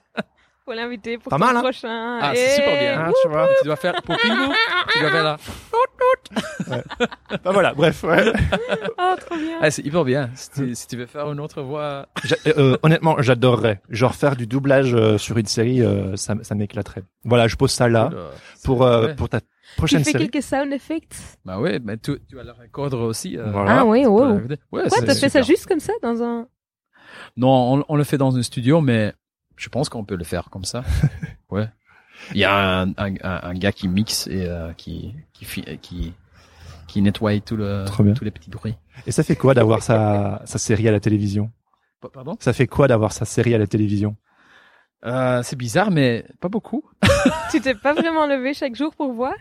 [SPEAKER 2] Faut l'inviter pour
[SPEAKER 4] Pas
[SPEAKER 2] ton
[SPEAKER 4] mal, hein
[SPEAKER 2] prochain.
[SPEAKER 3] Ah, c'est
[SPEAKER 2] Et-
[SPEAKER 3] super bien.
[SPEAKER 4] ah, tu vois.
[SPEAKER 3] Tu dois faire pour Pingu, tu dois faire là.
[SPEAKER 4] Bah voilà, bref, ouais.
[SPEAKER 2] Ah, trop bien.
[SPEAKER 3] Ah, c'est hyper bien. Si tu, si tu veux faire une autre voix.
[SPEAKER 4] J'a- euh, honnêtement, j'adorerais. Genre faire du doublage euh, sur une série, euh, ça, ça m'éclaterait. Voilà, je pose ça là
[SPEAKER 3] euh,
[SPEAKER 4] pour euh, pour ta
[SPEAKER 2] Tu
[SPEAKER 4] prochaine
[SPEAKER 2] fais
[SPEAKER 4] série.
[SPEAKER 2] quelques sound effects?
[SPEAKER 3] Bah ouais, mais tu, tu as le record aussi. euh,
[SPEAKER 4] Voilà.
[SPEAKER 2] Ah oui,
[SPEAKER 3] tu
[SPEAKER 2] wow.
[SPEAKER 3] Ouais,
[SPEAKER 2] Quoi, t'as fait ça juste comme ça dans un...
[SPEAKER 3] Non, on, on le fait dans un studio, mais je pense qu'on peut le faire comme ça. ouais. Il y a un, un, un, un gars qui mixe et euh, qui qui qui qui nettoie tout le tous les petits bruits.
[SPEAKER 4] Et ça fait quoi d'avoir sa sa série à la télévision?
[SPEAKER 3] Pa- Pardon?
[SPEAKER 4] Ça fait quoi d'avoir sa série à la télévision?
[SPEAKER 3] Euh, C'est bizarre, mais pas beaucoup.
[SPEAKER 2] Tu t'es pas vraiment levé chaque jour pour voir?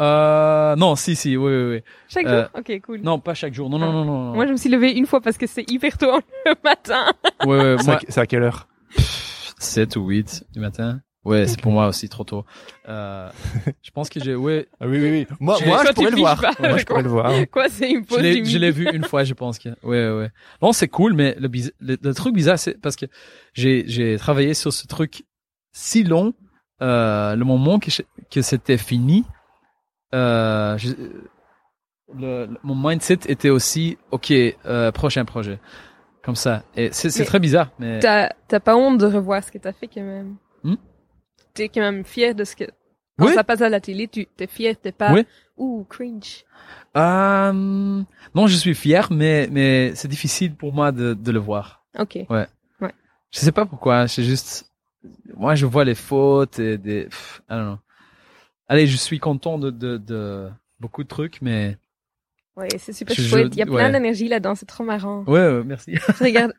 [SPEAKER 3] Euh, non, si, si, oui, oui, oui.
[SPEAKER 2] Chaque
[SPEAKER 3] Euh,
[SPEAKER 2] jour? Ok, cool.
[SPEAKER 3] Non, pas chaque jour. Non, non, non, non. non.
[SPEAKER 2] Moi, je me suis levée une fois parce que c'est hyper tôt le matin.
[SPEAKER 3] Ouais, ouais,
[SPEAKER 4] C'est
[SPEAKER 3] moi,
[SPEAKER 4] à- C'est à quelle heure?
[SPEAKER 3] 7 ou 8 du matin. Ouais, c'est pour moi aussi trop tôt. Euh, je pense que j'ai, ouais,
[SPEAKER 4] ah, Oui, oui, oui. Moi, moi, je pourrais le voir.
[SPEAKER 2] pas.
[SPEAKER 4] Moi, je pourrais le voir.
[SPEAKER 2] Quoi, c'est une
[SPEAKER 3] je
[SPEAKER 2] pause
[SPEAKER 3] je l'ai vu une fois, je pense que, ouais, ouais. Non, c'est cool, mais le, biz- le, le truc bizarre, c'est parce que j'ai, j'ai travaillé sur ce truc si long, euh, le moment que, je- que c'était fini, euh, je- le, le- mon mindset était aussi, ok, euh, prochain projet. Comme ça. Et c'est, très bizarre, mais.
[SPEAKER 2] T'as t'as pas honte de revoir ce que t'as fait quand même
[SPEAKER 3] Hmm?
[SPEAKER 2] T'es quand même fier de ce que... Quand
[SPEAKER 3] Oui.
[SPEAKER 2] ça passe à la télé, tu t'es fier, t'es pas...
[SPEAKER 3] Oui.
[SPEAKER 2] Ouh, cringe.
[SPEAKER 3] Euh, non, je suis fier, mais, mais c'est difficile pour moi de, de le voir.
[SPEAKER 2] Ok.
[SPEAKER 3] Je sais pas pourquoi, c'est juste, moi je vois les fautes et des, pff, I don't know. Allez, je suis content de, de, de beaucoup de trucs, mais
[SPEAKER 2] Ouais, c'est super
[SPEAKER 3] Je-
[SPEAKER 2] chouette. Il y a plein
[SPEAKER 3] ouais.
[SPEAKER 2] d'énergie là-dedans, c'est trop marrant.
[SPEAKER 3] ouais, ouais, merci.
[SPEAKER 2] Je regarde.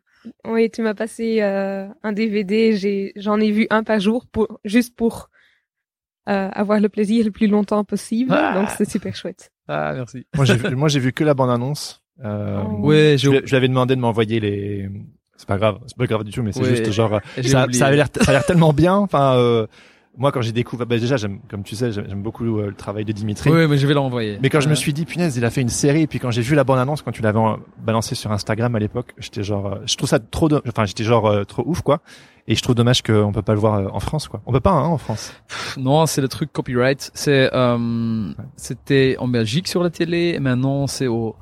[SPEAKER 2] Oui, tu m'as passé euh, un DVD. J'ai, j'en ai vu un par jour pour juste pour euh, avoir le plaisir le plus longtemps possible.
[SPEAKER 3] Ah.
[SPEAKER 2] Donc c'est super chouette.
[SPEAKER 3] Ah, merci.
[SPEAKER 4] Moi, j'ai vu, moi, j'ai vu que la bande-annonce. Euh,
[SPEAKER 2] Oh.
[SPEAKER 3] Ouais,
[SPEAKER 4] je, je lui avais demandé de m'envoyer les. C'est pas grave, c'est pas grave du tout, mais c'est
[SPEAKER 3] Ouais.
[SPEAKER 4] juste genre ça a l'air, ça a l'air tellement bien. Enfin, euh, moi, quand j'ai découvert, bah, déjà, j'aime, comme tu sais, j'aime beaucoup euh, le travail de Dimitri.
[SPEAKER 3] Oui, mais je vais l'envoyer.
[SPEAKER 4] Mais quand je me suis dit, punaise, il a fait une série, et puis quand j'ai vu la bande-annonce, quand tu l'avais en- balancé sur Instagram à l'époque, j'étais genre, euh, je trouve ça trop, do- enfin, j'étais genre euh, trop ouf, quoi. Et je trouve dommage qu'on peut pas le voir en France, quoi. On peut pas, hein, en France.
[SPEAKER 3] pff, non, c'est le truc copyright. C'est, euh, c'était en Belgique sur la télé, et maintenant c'est au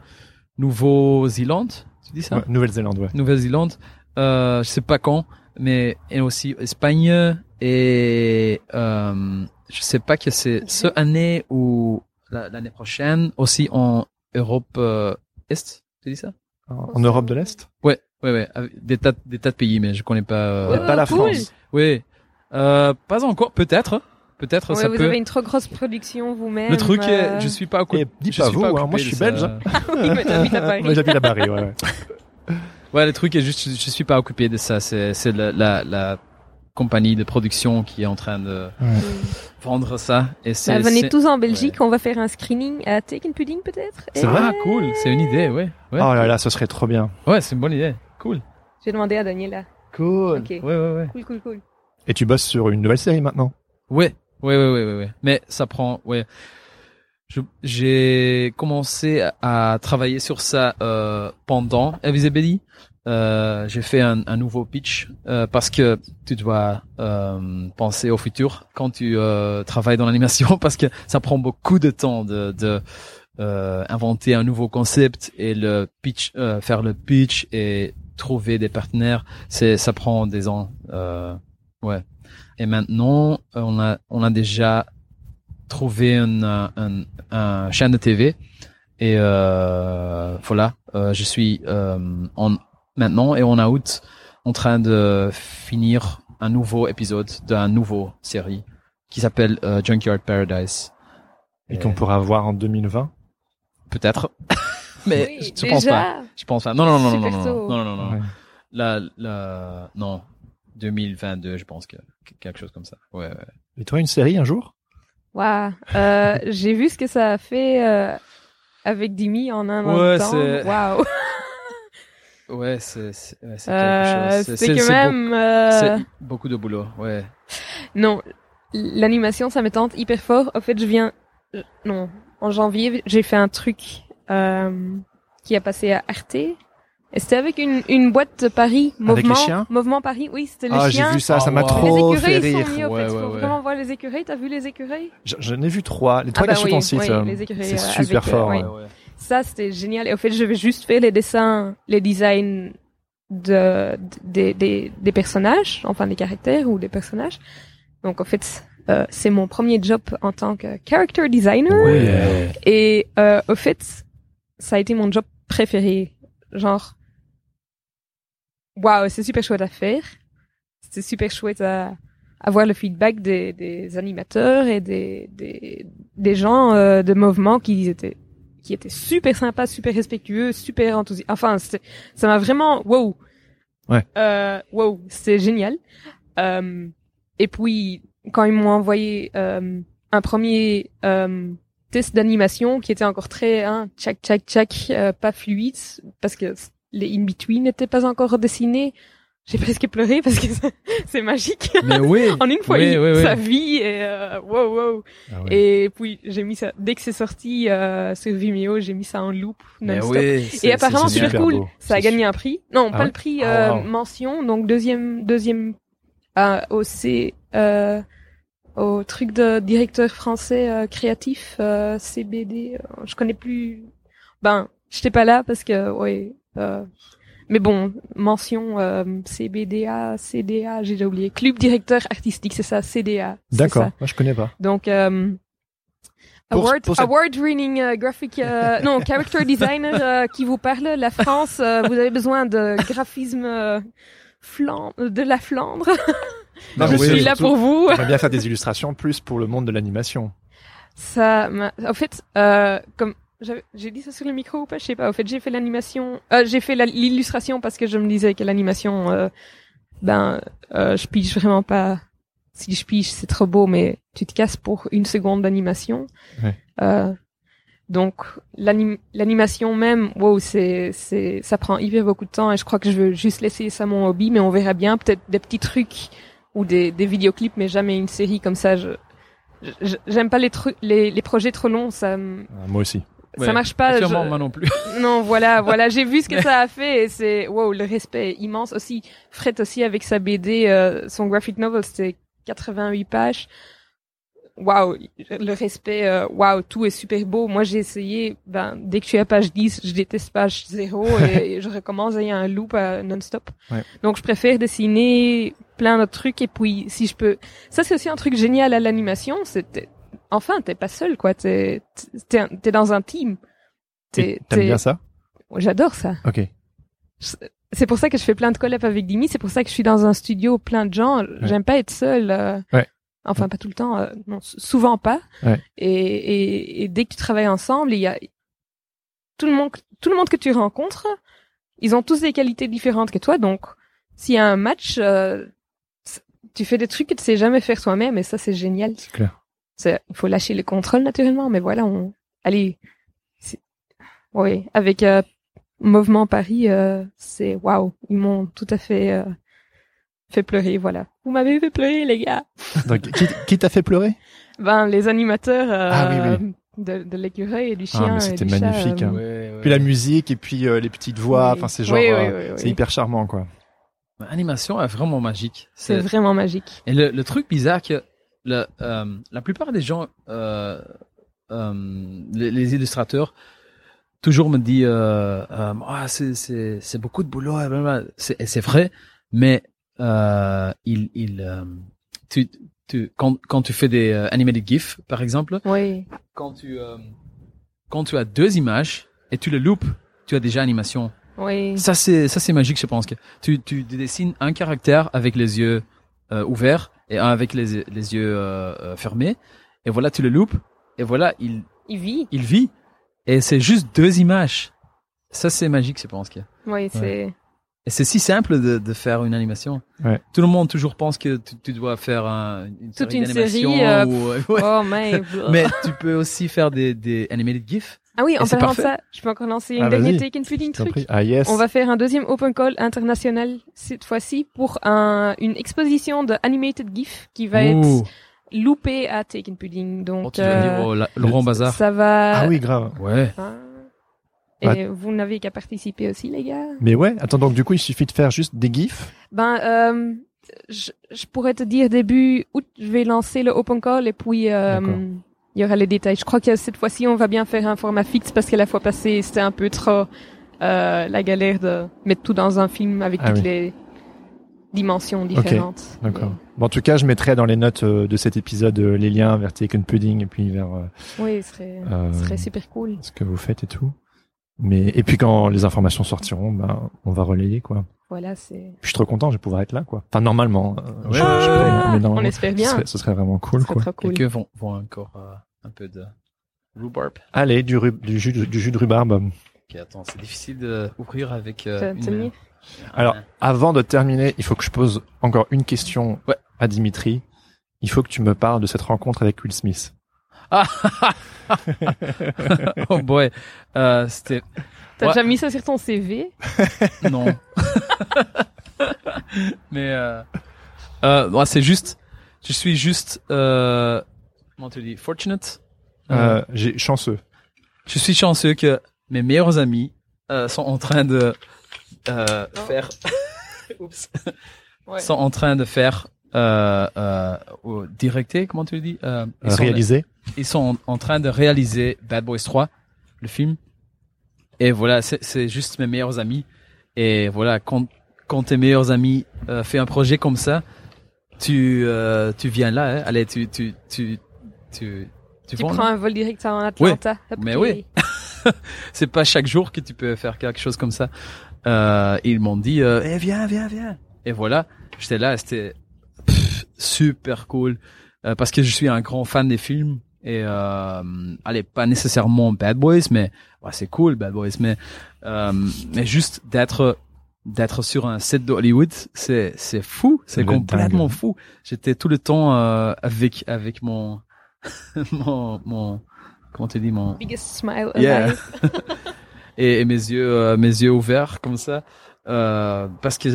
[SPEAKER 3] Nouveau-Zélande. Tu dis ça?
[SPEAKER 4] Ouais, Nouvelle-Zélande, ouais.
[SPEAKER 3] Nouvelle-Zélande, euh, je sais pas quand, mais et aussi Espagne et euh, je sais pas que c'est ce année ou la- l'année prochaine aussi en Europe euh, Est. Tu dis ça?
[SPEAKER 4] En, en Europe de l'Est?
[SPEAKER 3] Ouais, ouais, ouais, des tas, des tas de pays, mais je connais pas.
[SPEAKER 4] Ouais,
[SPEAKER 3] Euh,
[SPEAKER 4] pas la
[SPEAKER 2] cool.
[SPEAKER 4] France.
[SPEAKER 3] oui, euh, pas encore, peut-être, peut-être
[SPEAKER 2] Ouais,
[SPEAKER 3] ça
[SPEAKER 2] vous
[SPEAKER 3] peut.
[SPEAKER 2] avez une trop grosse production vous-même.
[SPEAKER 3] Le truc,
[SPEAKER 2] euh,
[SPEAKER 3] est, je suis pas occupé.
[SPEAKER 4] Et dis
[SPEAKER 3] je
[SPEAKER 4] pas
[SPEAKER 3] suis
[SPEAKER 4] vous, hein, moi, je suis
[SPEAKER 3] ça.
[SPEAKER 4] belge.
[SPEAKER 2] Oui, mais t'habites à Paris.
[SPEAKER 4] Moi, j'habite à Paris, ouais, ouais.
[SPEAKER 3] Ouais, le truc est juste, je, je suis pas occupé de ça. C'est, c'est la, la, la compagnie de production qui est en train de vendre ça. Et c'est,
[SPEAKER 2] Bah, venez
[SPEAKER 3] c'est-
[SPEAKER 2] tous en Belgique, on va faire un screening à Take and Pudding peut-être.
[SPEAKER 4] C'est
[SPEAKER 2] Et-
[SPEAKER 4] vrai
[SPEAKER 3] Ah, cool. C'est une idée, ouais. Ouais,
[SPEAKER 4] Oh là là, ce serait trop bien.
[SPEAKER 3] ouais c'est une bonne idée. Cool.
[SPEAKER 2] J'ai demandé à Daniela.
[SPEAKER 3] Cool.
[SPEAKER 2] Ok.
[SPEAKER 3] Ouais, ouais, ouais.
[SPEAKER 2] Cool, cool, cool.
[SPEAKER 4] Et tu bosses sur une nouvelle série maintenant?
[SPEAKER 3] Ouais, ouais, ouais, ouais, ouais, ouais. Mais ça prend, ouais. J'ai commencé à, travailler sur ça euh, pendant Invisibility. Euh, j'ai fait un, un nouveau pitch euh, parce que tu dois euh, penser au futur quand tu euh, travailles dans l'animation parce que ça prend beaucoup de temps de, de euh, inventer un nouveau concept et le pitch, faire le pitch et trouver des partenaires. C'est ça prend des ans. Ouais. Et maintenant, on a, on a déjà trouvé un, un, un, un chaîne de TV. Et euh, voilà, euh, je suis euh, en, maintenant et en août en train de finir un nouveau épisode d'un nouveau série qui s'appelle euh, Junkyard Paradise.
[SPEAKER 4] Et qu'on pourra voir en 2020.
[SPEAKER 3] Peut-être. Mais
[SPEAKER 2] Oui,
[SPEAKER 3] je, je pense pas. Je pense pas. Non, non, non, non, non,
[SPEAKER 2] Super
[SPEAKER 3] non,
[SPEAKER 2] tôt.
[SPEAKER 3] non, non, non, non.
[SPEAKER 4] Ouais.
[SPEAKER 3] la, la, non, 2022, je pense que quelque chose comme ça. Ouais, ouais.
[SPEAKER 4] Et toi, une série un jour?
[SPEAKER 2] Waouh. Euh, j'ai vu ce que ça a fait euh, avec Dimi en un
[SPEAKER 3] Ouais,
[SPEAKER 2] temps.
[SPEAKER 3] c'est-
[SPEAKER 2] Waouh.
[SPEAKER 3] Ouais, c'est, c'est, ouais, c'est
[SPEAKER 2] Euh, quand même. euh,
[SPEAKER 3] c'est beaucoup de boulot, ouais.
[SPEAKER 2] Non, l'animation, ça me tente hyper fort. En fait, je viens. euh, Non, en janvier, j'ai fait un truc euh, qui a passé à Arte. Et c'était avec une, une boîte de Paris,
[SPEAKER 4] Avec les
[SPEAKER 2] Mouvement,
[SPEAKER 4] chiens
[SPEAKER 2] Mouvement Paris. Oui, c'était les
[SPEAKER 4] Ah, j'ai
[SPEAKER 2] chiens.
[SPEAKER 4] vu ça,
[SPEAKER 3] Ah,
[SPEAKER 4] ça m'a
[SPEAKER 3] wow.
[SPEAKER 4] trop
[SPEAKER 2] les
[SPEAKER 4] fait
[SPEAKER 2] écureuils
[SPEAKER 4] rire.
[SPEAKER 2] sont mis,
[SPEAKER 3] Ouais,
[SPEAKER 2] fait.
[SPEAKER 3] ouais,
[SPEAKER 2] Faut
[SPEAKER 3] ouais.
[SPEAKER 2] vraiment voir les écureuils. T'as vu les écureuils?
[SPEAKER 4] Je- J'en ai vu trois. Les trois
[SPEAKER 2] Ah bah oui,
[SPEAKER 4] site.
[SPEAKER 2] oui,
[SPEAKER 4] euh,
[SPEAKER 2] les écureuils,
[SPEAKER 4] C'est
[SPEAKER 2] euh,
[SPEAKER 4] super
[SPEAKER 2] avec, euh,
[SPEAKER 4] fort.
[SPEAKER 2] ouais. Ça, c'était génial. Et au fait, je vais juste faire les dessins, les designs de, des, des, des personnages, enfin des caractères ou des personnages. Donc, en fait, euh, c'est mon premier job en tant que character designer.
[SPEAKER 4] Ouais.
[SPEAKER 2] Et euh, au fait, ça a été mon job préféré. Genre, waouh, c'est super chouette à faire. C'est super chouette à avoir le feedback des, des animateurs et des, des, des gens euh, de mouvement qui étaient qui étaient super sympas, super respectueux, super enthousiastes. Enfin, c'était- ça m'a vraiment wow.
[SPEAKER 4] Ouais.
[SPEAKER 2] Euh, wow, c'était génial. Euh, et puis quand ils m'ont envoyé euh, un premier euh, test d'animation qui était encore très hein, tchac tchac tchac euh, pas fluide parce que les in between n'étaient pas encore dessinés. J'ai presque pleuré parce que c'est- magique.
[SPEAKER 3] Mais oui.
[SPEAKER 2] en une fois,
[SPEAKER 3] Oui,
[SPEAKER 2] il-
[SPEAKER 3] oui,
[SPEAKER 2] sa vie et euh, wow wow.
[SPEAKER 4] Ah.
[SPEAKER 2] Et puis j'ai mis ça dès que c'est sorti euh, sur Vimeo, j'ai mis ça en loop non-stop. Et apparemment super cool.
[SPEAKER 4] beau.
[SPEAKER 2] Ça a gagné un prix. Non,
[SPEAKER 4] Ah
[SPEAKER 2] pas le prix
[SPEAKER 4] Ah,
[SPEAKER 2] euh,
[SPEAKER 4] wow.
[SPEAKER 2] mention, donc deuxième deuxième euh, au C euh, au truc de directeur français euh, créatif euh, CBD. euh, je connais plus. Ben, j'étais pas là parce que ouais. Euh, mais bon, mention euh, CBDA, CDA, j'ai déjà oublié. Club directeur artistique, c'est ça, CDA.
[SPEAKER 4] D'accord. Moi, je connais pas.
[SPEAKER 2] Donc, euh,
[SPEAKER 4] Pour-
[SPEAKER 2] award,
[SPEAKER 4] pour cette-
[SPEAKER 2] award-winning euh, graphic, euh, non, character designer euh, qui vous parle, la France, euh, vous avez besoin de graphisme euh, Flan- de la Flandre.
[SPEAKER 4] Non,
[SPEAKER 2] Je
[SPEAKER 4] oui,
[SPEAKER 2] suis là pour vous.
[SPEAKER 4] J'aimerais bien faire des illustrations plus pour le monde de l'animation.
[SPEAKER 2] Ça, m'a- en fait, euh, comme j'ai dit ça sur le micro ou pas, je sais pas. En fait, j'ai fait l'animation, euh, j'ai fait l'illustration parce que je me disais que l'animation, euh, ben, euh, je pige vraiment pas. Si je pige, c'est trop beau, mais tu te casses pour une seconde d'animation.
[SPEAKER 4] Ouais.
[SPEAKER 2] Euh, donc l'anim- l'animation même, wow, c'est c'est ça prend hyper beaucoup de temps et je crois que je veux juste laisser ça mon hobby, mais on verra bien peut-être des petits trucs ou des des vidéoclips, mais jamais une série comme ça. Je j'aime pas les trucs les les projets trop longs, ça me-
[SPEAKER 4] Euh, Moi aussi.
[SPEAKER 3] Ouais.
[SPEAKER 2] ça marche pas.
[SPEAKER 3] Sûrement,
[SPEAKER 2] je-
[SPEAKER 3] moi non plus.
[SPEAKER 2] non, voilà, voilà, j'ai vu ce que ça a fait et c'est wow, le respect est immense aussi. Fred aussi avec sa BD, euh, son graphic novel, c'était 88 pages. Waouh, le respect, euh, waouh, tout est super beau. Moi, j'ai essayé, ben, dès que je suis à page 10, je déteste page 0 et, je recommence, il y a un loop euh, non-stop.
[SPEAKER 4] Ouais.
[SPEAKER 2] Donc, je préfère dessiner plein de trucs et puis, si je peux, ça, c'est aussi un truc génial à l'animation, c'est, enfin, t'es pas seul, quoi, t'es, t'es, t'es dans un team.
[SPEAKER 4] T'aimes bien ça?
[SPEAKER 2] J'adore ça.
[SPEAKER 4] Ok.
[SPEAKER 2] C'est pour ça que je fais plein de collabs avec Dimi. C'est pour ça que je suis dans un studio plein de gens. J'aime pas être seule. euh,
[SPEAKER 4] Ouais.
[SPEAKER 2] Enfin, pas tout le temps. euh, non, souvent pas.
[SPEAKER 4] Ouais.
[SPEAKER 2] Et, et, et dès que tu travailles ensemble, il y a tout le monde, tout le monde que tu rencontres. Ils ont tous des qualités différentes que toi. Donc, s'il y a un match, euh, tu fais des trucs que tu sais jamais faire toi-même. Et ça, c'est génial.
[SPEAKER 4] C'est clair.
[SPEAKER 2] Il faut lâcher le contrôle naturellement. Mais voilà, on, allez. Oui, avec euh, Mouvement Paris, euh, c'est waouh, ils m'ont tout à fait euh, fait pleurer, voilà. Vous m'avez fait pleurer, les gars.
[SPEAKER 4] Donc, qui qui t'a fait pleurer?
[SPEAKER 2] Ben, les animateurs euh,
[SPEAKER 4] Ah oui,
[SPEAKER 2] de, de l'écureuil et du
[SPEAKER 4] Ah,
[SPEAKER 2] chien.
[SPEAKER 4] c'était
[SPEAKER 2] chat,
[SPEAKER 4] magnifique,
[SPEAKER 2] euh,
[SPEAKER 4] hein.
[SPEAKER 3] Ouais, ouais.
[SPEAKER 4] Puis la musique et puis euh, les petites voix.
[SPEAKER 2] oui.
[SPEAKER 4] Enfin, c'est genre,
[SPEAKER 2] Oui, oui,
[SPEAKER 4] euh,
[SPEAKER 2] oui, oui.
[SPEAKER 4] c'est hyper charmant, quoi.
[SPEAKER 3] L'animation est vraiment magique.
[SPEAKER 2] C'est vraiment magique.
[SPEAKER 3] Et le, le truc bizarre que le, euh, la plupart des gens, euh, euh, les, les illustrateurs, toujours me disent euh, euh, ah, c'est, c'est, c'est beaucoup de boulot, et c'est, vrai, mais euh, il, il, tu, tu, quand, quand tu fais des animated GIF, par exemple,
[SPEAKER 2] Oui,
[SPEAKER 3] quand tu, euh, quand tu as deux images et tu le loupes, tu as déjà animation.
[SPEAKER 2] oui.
[SPEAKER 3] Ça c'est ça c'est magique, je pense que tu tu dessines un caractère avec les yeux euh, ouverts et un avec les les yeux euh, euh, fermés et voilà tu le loupes et voilà il
[SPEAKER 2] Il vit.
[SPEAKER 3] il vit et c'est juste deux images. Ça c'est magique, je pense que.
[SPEAKER 2] Oui, c'est
[SPEAKER 3] Et c'est si simple de, de faire une animation.
[SPEAKER 4] Ouais.
[SPEAKER 3] Tout le monde toujours pense que tu, tu dois faire un, une
[SPEAKER 2] Toute
[SPEAKER 3] série
[SPEAKER 2] une série, euh,
[SPEAKER 3] ou- ouais.
[SPEAKER 2] Oh, mais...
[SPEAKER 3] Mais tu peux aussi faire des, des animated GIFs.
[SPEAKER 2] Ah oui, en parlant de ça, je peux encore lancer une
[SPEAKER 4] Ah,
[SPEAKER 2] dernière take and
[SPEAKER 4] t'en
[SPEAKER 2] truc.
[SPEAKER 4] Ah yes.
[SPEAKER 2] On va faire un deuxième open call international cette fois-ci pour un, une exposition de animated GIF qui va
[SPEAKER 3] Ouh.
[SPEAKER 2] être loupée à Take and Pudding.
[SPEAKER 3] Oh,
[SPEAKER 2] Donc,
[SPEAKER 3] tu veux
[SPEAKER 2] euh,
[SPEAKER 3] dire La- Laurent Bazar.
[SPEAKER 2] ça va.
[SPEAKER 4] Ah oui, grave.
[SPEAKER 3] Ouais.
[SPEAKER 2] Hein. Et vous n'avez qu'à participer aussi, les gars.
[SPEAKER 4] Mais ouais, attends, donc du coup, il suffit de faire juste des gifs?
[SPEAKER 2] Ben, euh, je, je pourrais te dire début août, je vais lancer le open call et puis euh, il y aura les détails. Je crois que cette fois-ci, on va bien faire un format fixe parce que la fois passée, c'était un peu trop euh, la galère de mettre tout dans un film avec
[SPEAKER 4] Ah
[SPEAKER 2] toutes
[SPEAKER 4] oui.
[SPEAKER 2] les dimensions différentes.
[SPEAKER 4] D'accord. Bon, en tout cas, je mettrai dans les notes euh, de cet épisode euh, les liens vers Taken Pudding et puis vers euh,
[SPEAKER 2] Oui, ce serait, ce serait super cool.
[SPEAKER 4] ce que vous faites et tout. Mais et puis quand les informations sortiront, ben on va relayer quoi.
[SPEAKER 2] Voilà, c'est.
[SPEAKER 4] Je suis trop content, je vais pouvoir être là quoi. Enfin normalement. euh,
[SPEAKER 3] Ouais,
[SPEAKER 4] je- je
[SPEAKER 3] ouais.
[SPEAKER 4] pourrais, mais normalement,
[SPEAKER 2] on espère
[SPEAKER 4] ce
[SPEAKER 2] bien.
[SPEAKER 4] serait, ce serait vraiment cool
[SPEAKER 2] serait
[SPEAKER 4] quoi.
[SPEAKER 2] trop cool.
[SPEAKER 3] Quelques vont, vont encore euh, un peu de rhubarb?
[SPEAKER 4] Allez, du, ru- du jus de, du jus de rhubarbe.
[SPEAKER 3] Ok, attends, c'est difficile d'ouvrir avec euh,
[SPEAKER 2] va
[SPEAKER 3] une main.
[SPEAKER 4] Alors, avant de terminer, il faut que je pose encore une question
[SPEAKER 3] Ouais.
[SPEAKER 4] à Dimitri. Il faut que tu me parles de cette rencontre avec Will Smith.
[SPEAKER 3] oh boy, euh, c'était
[SPEAKER 2] T'as
[SPEAKER 3] Ouais.
[SPEAKER 2] déjà mis ça sur ton CV
[SPEAKER 3] non. Mais euh, euh, c'est juste, je suis juste, euh, comment tu dis, fortunate. Euh,
[SPEAKER 4] Euh, J'ai chanceux.
[SPEAKER 3] je suis chanceux que mes meilleurs amis euh, sont en train de euh, faire, Oups.
[SPEAKER 2] Ouais.
[SPEAKER 3] sont en train de faire euh, euh, ou directer, comment tu le dis, euh, ils, sont,
[SPEAKER 4] réalisé.
[SPEAKER 3] ils sont en, en train de réaliser Bad Boys 3, le film. Et voilà, c'est c'est juste mes meilleurs amis. Et voilà, quand quand tes meilleurs amis euh, fait un projet comme ça, tu euh, tu viens là, hein. allez, tu tu tu tu tu,
[SPEAKER 2] Tu prends
[SPEAKER 3] là.
[SPEAKER 2] un vol direct en Atlanta.
[SPEAKER 3] Mais oui. c'est pas chaque jour que tu peux faire quelque chose comme ça. Euh, ils m'ont dit, euh, eh, viens, viens, viens. Et voilà, j'étais là, c'était super cool euh, parce que je suis un grand fan des films et euh, allez, pas nécessairement Bad Boys, mais ouais, c'est cool Bad Boys, mais euh, mais juste d'être d'être sur un set de Hollywood, c'est c'est fou, c'est complètement
[SPEAKER 4] dingue.
[SPEAKER 3] fou. J'étais tout le temps euh, avec avec mon mon mon comment tu dis mon
[SPEAKER 2] Biggest smile
[SPEAKER 3] Yeah.
[SPEAKER 2] alive.
[SPEAKER 3] et, et mes yeux euh, mes yeux ouverts comme ça euh, parce que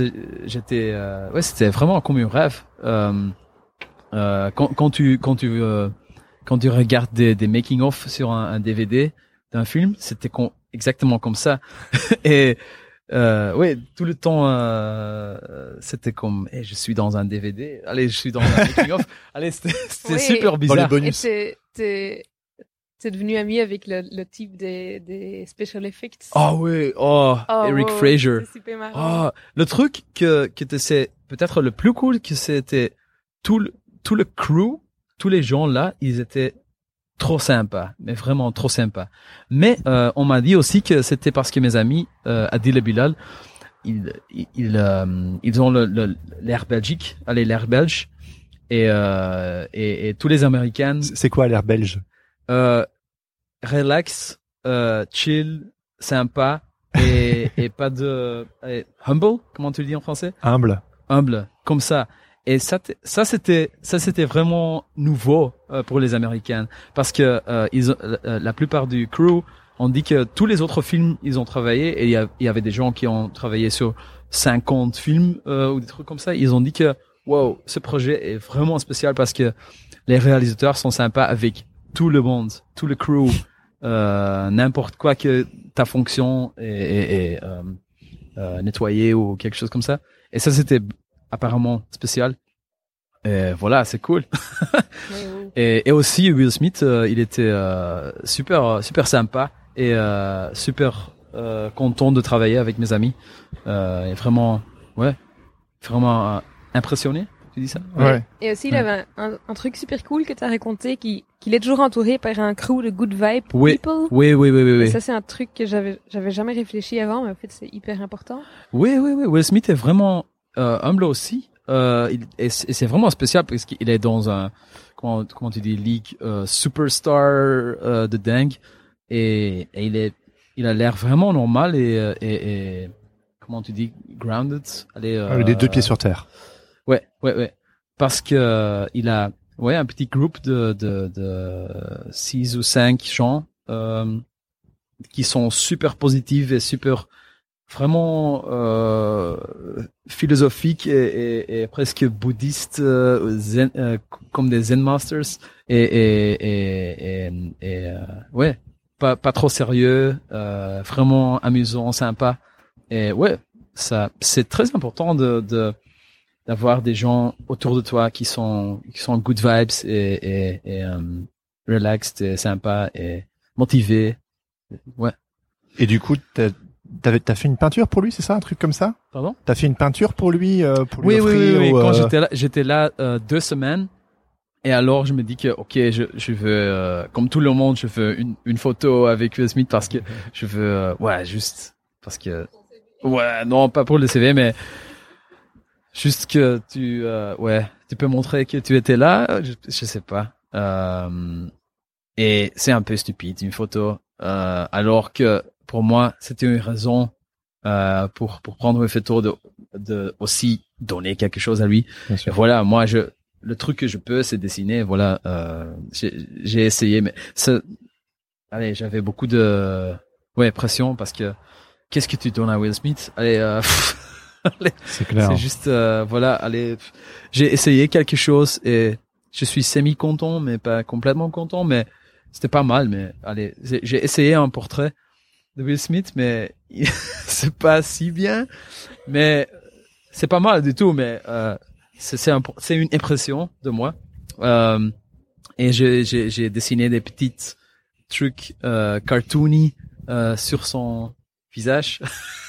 [SPEAKER 3] j'étais euh, ouais c'était vraiment comme un rêve quand, quand tu quand tu euh, quand tu regardes des, des making of sur un, un DVD d'un film c'était exactement comme ça et euh, ouais tout le temps euh, c'était comme eh, je suis dans un DVD allez je suis dans un making of allez c'était c'était
[SPEAKER 2] Oui.
[SPEAKER 3] super
[SPEAKER 4] Dans les
[SPEAKER 3] bizarre
[SPEAKER 2] Et
[SPEAKER 4] bonus.
[SPEAKER 2] t'es, t'es, devenu ami avec le, le type des, des special effects.
[SPEAKER 3] oh oui oh,
[SPEAKER 2] Oh,
[SPEAKER 3] Eric
[SPEAKER 2] wow,
[SPEAKER 3] Fraser
[SPEAKER 2] C'est super marrant.
[SPEAKER 3] Ah, le truc que, que c'est peut-être le plus cool, que c'était tout le, tout le crew, tous les gens là, ils étaient trop sympas, mais vraiment trop sympas. Mais euh, on m'a dit aussi que c'était parce que mes amis, euh, Adil et Bilal, ils, ils, ils, euh, ils ont le- le- l'air belgique, allez l'air belge, et, euh, et, et tous les Américains,
[SPEAKER 4] C'est quoi l'air belge?
[SPEAKER 3] Euh, relax, euh, chill, sympa et, et pas de eh, humble, comment tu le dis en français?
[SPEAKER 4] Humble.
[SPEAKER 3] Humble, comme ça. Et ça, ça c'était, ça c'était vraiment nouveau euh, pour les Américains parce que euh, ils, ont- euh, la plupart du crew ont dit que tous les autres films ils ont travaillé et il y, y avait des gens qui ont travaillé sur 50 films euh, ou des trucs comme ça. Ils ont dit que wow, ce projet est vraiment spécial parce que les réalisateurs sont sympas avec tout le monde, tout le crew, euh, n'importe quoi que ta fonction est, est- est, euh, euh, nettoyée ou quelque chose comme ça. Et ça, c'était apparemment spécial. Et voilà, c'est cool. Et, et aussi Will Smith, euh, il était euh, super super sympa et euh, super euh, content de travailler avec mes amis. Euh, et vraiment, ouais, vraiment impressionné. Tu dis ça?
[SPEAKER 4] Ouais.
[SPEAKER 2] Et aussi, il avait un, truc super cool que tu as raconté, qui- qu'il est toujours entouré par un crew de good vibe
[SPEAKER 3] Oui.
[SPEAKER 2] people.
[SPEAKER 3] Oui, oui, oui, oui,
[SPEAKER 2] ça, c'est un truc que j'avais, j'avais jamais réfléchi avant, mais en fait, c'est hyper important.
[SPEAKER 3] Oui, oui, oui. Will Smith est vraiment euh, humble aussi. Euh, il, et c'est vraiment spécial parce qu'il est dans un comment comment tu dis league euh, superstar euh, de dingue et, et il est il a l'air vraiment normal et, euh, et, et comment tu dis, grounded. Allez,
[SPEAKER 4] Ah, Les deux pieds sur terre.
[SPEAKER 3] Ouais, ouais, ouais. Parce que euh, il a, ouais, un petit groupe de de, de six ou cinq gens euh, qui sont super positifs et super vraiment euh, philosophiques et, et, et presque bouddhistes, euh, zen, euh, comme des zen masters et et et, euh, ouais, pas pas trop sérieux, vraiment amusant, sympa et ouais, ça c'est très important de de d'avoir des gens autour de toi qui sont qui sont good vibes et et, et euh, relaxed et sympa et motivés. Ouais.
[SPEAKER 4] Et du coup, t'as t'as fait une peinture pour lui, c'est ça, un truc comme ça?
[SPEAKER 3] Pardon?
[SPEAKER 4] T'as fait une peinture pour lui, euh, pour lui
[SPEAKER 3] Oui, oui,
[SPEAKER 4] offrir
[SPEAKER 3] oui, oui.
[SPEAKER 4] ou,
[SPEAKER 3] Quand
[SPEAKER 4] euh,
[SPEAKER 3] j'étais là, j'étais là euh, deux semaines. Et alors, je me dis que, ok, je, je veux, euh, comme tout le monde, je veux une, une photo avec Will Smith parce que je veux, ouais, juste parce que, ouais, non, pas pour le CV, mais juste que tu, euh, ouais, tu peux montrer que tu étais là. Je, je sais pas. Euh, et c'est un peu stupide une photo, euh, alors que pour moi, c'était une raison euh, pour pour prendre une photo de de aussi donner quelque chose à lui. Et voilà, moi, je, le truc que je peux, c'est dessiner. Voilà, euh, j'ai essayé, mais ça, allez, j'avais beaucoup de, ouais, pression parce que qu'est-ce que tu donnes à Will Smith? Allez, euh, allez,
[SPEAKER 4] C'est clair.
[SPEAKER 3] c'est juste, euh, voilà, allez, j'ai essayé quelque chose et je suis semi content, mais pas complètement content, mais c'était pas mal. Mais allez, j'ai essayé un portrait de Will Smith, mais c'est pas si bien, mais c'est pas mal du tout, mais euh, c'est c'est un- c'est une impression de moi. Euh, et j'ai j'ai j'ai dessiné des petites trucs euh, cartoony euh, sur son visage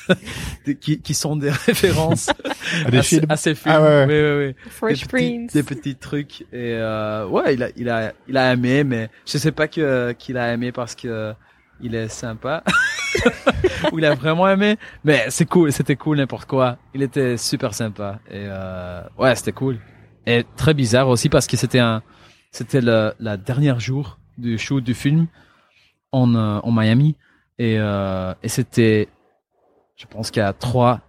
[SPEAKER 3] des- qui qui sont des références
[SPEAKER 4] Ah, des
[SPEAKER 3] à, ce-
[SPEAKER 4] films
[SPEAKER 3] à ces films.
[SPEAKER 4] Ah ouais, ouais.
[SPEAKER 3] Oui, oui, oui.
[SPEAKER 2] Fresh
[SPEAKER 3] des petits, des petits trucs et euh, ouais, il a il a il a aimé, mais je sais pas que qu'il a aimé parce que il est sympa ou il a vraiment aimé, mais c'est cool, c'était cool n'importe quoi. Il était super sympa et euh, ouais, c'était cool et très bizarre aussi parce que c'était un c'était le la dernière jour du shoot du film en euh, en Miami et euh, et c'était je pense qu'il y a trois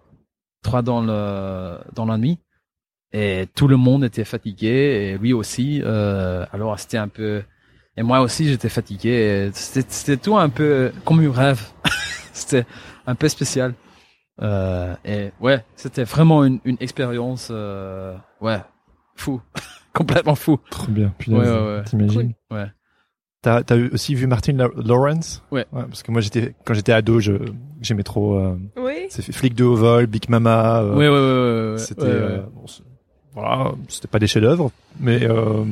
[SPEAKER 3] trois dans le dans la nuit. Et tout le monde était fatigué et lui aussi euh, alors c'était un peu et moi aussi j'étais fatigué c'était tout un peu comme un rêve. C'était un peu spécial. Euh, et ouais c'était vraiment une une expérience euh, ouais fou. Complètement fou.
[SPEAKER 4] Trop bien.
[SPEAKER 3] Ouais, ouais.
[SPEAKER 4] T'imagines
[SPEAKER 3] ouais
[SPEAKER 4] T'as t'as eu- aussi vu Martin La- Lawrence?
[SPEAKER 3] Ouais.
[SPEAKER 4] Parce que moi, j'étais quand j'étais ado, je j'aimais trop. Euh,
[SPEAKER 2] Oui.
[SPEAKER 4] c'est Flic de haut vol, Big Mama. euh,
[SPEAKER 3] ouais ouais ouais, ouais, ouais,
[SPEAKER 4] C'était
[SPEAKER 3] ouais,
[SPEAKER 4] euh,
[SPEAKER 3] ouais.
[SPEAKER 4] bon, c'est- voilà, c'était pas des chefs-d'œuvre, mais euh,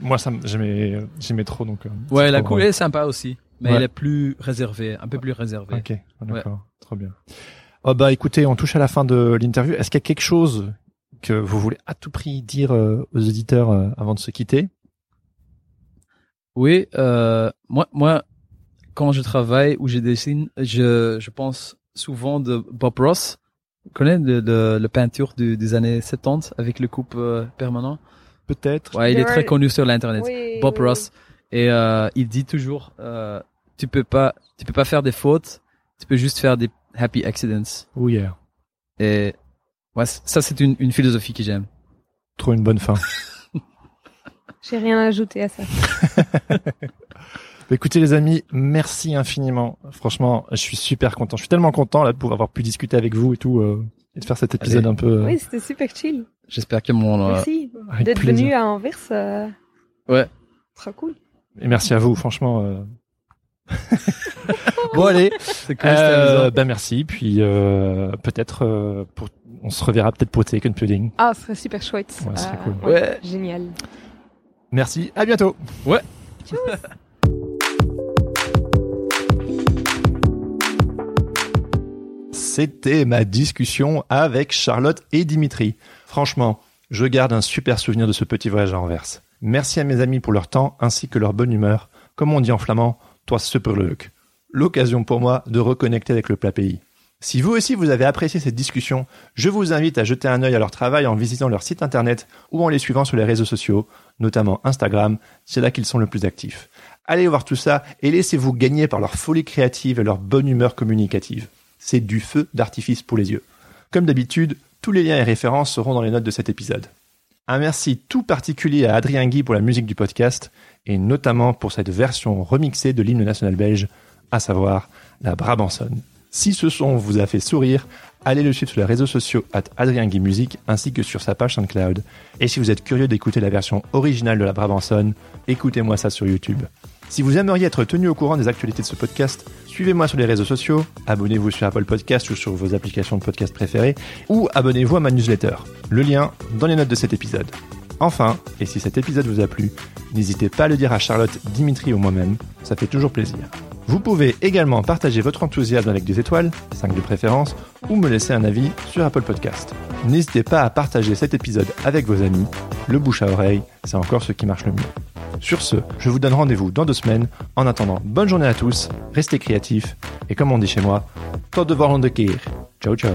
[SPEAKER 4] moi ça me- j'aimais j'aimais trop donc. euh,
[SPEAKER 3] ouais la
[SPEAKER 4] drôle.
[SPEAKER 3] est sympa aussi mais
[SPEAKER 4] Ouais.
[SPEAKER 3] elle est plus réservée un peu plus réservée
[SPEAKER 4] Ok, d'accord, trop bien. Oh bah écoutez, on touche à la fin de l'interview. Est-ce qu'il y a quelque chose que vous voulez à tout prix dire euh, aux auditeurs euh, avant de se quitter?
[SPEAKER 3] Oui, euh, moi, moi, quand je travaille ou je dessine, je, je pense souvent de Bob Ross. Vous connaissez le, le, le peinture du- des années 70 avec le coupe euh, permanent?
[SPEAKER 4] Peut-être.
[SPEAKER 3] Ouais, il est très connu sur l'internet.
[SPEAKER 2] Oui,
[SPEAKER 3] Bob
[SPEAKER 2] oui,
[SPEAKER 3] Ross. Et euh, il dit toujours, euh, tu peux pas, tu peux pas faire des fautes, tu peux juste faire des happy accidents.
[SPEAKER 4] Oh yeah.
[SPEAKER 3] Et ouais, ça c'est une, une philosophie que j'aime.
[SPEAKER 4] Trop une bonne fin.
[SPEAKER 2] J'ai rien à ajouter à ça.
[SPEAKER 4] Bah, Écoutez les amis, merci infiniment. Franchement, je suis super content. Je suis tellement content là de pouvoir avoir pu discuter avec vous et tout euh, et de faire cet épisode
[SPEAKER 3] Allez.
[SPEAKER 4] un peu. euh,
[SPEAKER 2] Oui, c'était super chill.
[SPEAKER 3] J'espère que mon euh,
[SPEAKER 2] Merci d'être venu à Anvers. euh,
[SPEAKER 3] ouais
[SPEAKER 2] Trop cool.
[SPEAKER 4] Et merci à vous, franchement. euh. bon allez,
[SPEAKER 3] c'est cool,
[SPEAKER 4] euh, bah merci. Puis euh, peut-être euh, pour... on se reverra peut-être pour Taken Pudding.
[SPEAKER 2] Ah, ce serait super chouette.
[SPEAKER 4] Ouais, ce serait cool.
[SPEAKER 3] Ouais.
[SPEAKER 2] Génial.
[SPEAKER 4] Merci, à bientôt. C'était ma discussion avec Charlotte et Dimitri. Franchement, je garde un super souvenir de ce petit voyage à Anvers. Merci à mes amis pour leur temps ainsi que leur bonne humeur. Comme on dit en flamand, toi superleuk. L'occasion pour moi de reconnecter avec le plat pays. Si vous aussi vous avez apprécié cette discussion, je vous invite à jeter un œil à leur travail en visitant leur site internet ou en les suivant sur les réseaux sociaux, notamment Instagram, c'est là qu'ils sont le plus actifs. Allez voir tout ça et laissez-vous gagner par leur folie créative et leur bonne humeur communicative. c'est du feu d'artifice pour les yeux. Comme d'habitude, tous les liens et références seront dans les notes de cet épisode. Un merci tout particulier à Adrien Guy pour la musique du podcast et notamment pour cette version remixée de l'hymne national belge, à savoir la Brabançonne. Si ce son vous a fait sourire, allez le suivre sur les réseaux sociaux at Adrien ainsi que sur sa page SoundCloud. Et si vous êtes curieux d'écouter la version originale de la Brabançonne, écoutez-moi ça sur YouTube. Si vous aimeriez être tenu au courant des actualités de ce podcast, suivez-moi sur les réseaux sociaux, abonnez-vous sur Apple Podcast ou sur vos applications de podcast préférées, ou abonnez-vous à ma newsletter. Le lien dans les notes de cet épisode. Enfin, et si cet épisode vous a plu, n'hésitez pas à le dire à Charlotte, Dimitri ou moi-même, ça fait toujours plaisir. Vous pouvez également partager votre enthousiasme avec des étoiles, 5 de préférence, ou me laisser un avis sur Apple Podcast. N'hésitez pas à partager cet épisode avec vos amis, le bouche à oreille, c'est encore ce qui marche le mieux. Sur ce, je vous donne rendez-vous dans deux semaines. En attendant, bonne journée à tous, restez créatifs, et comme on dit chez moi, tot de volgende keer. Ciao ciao.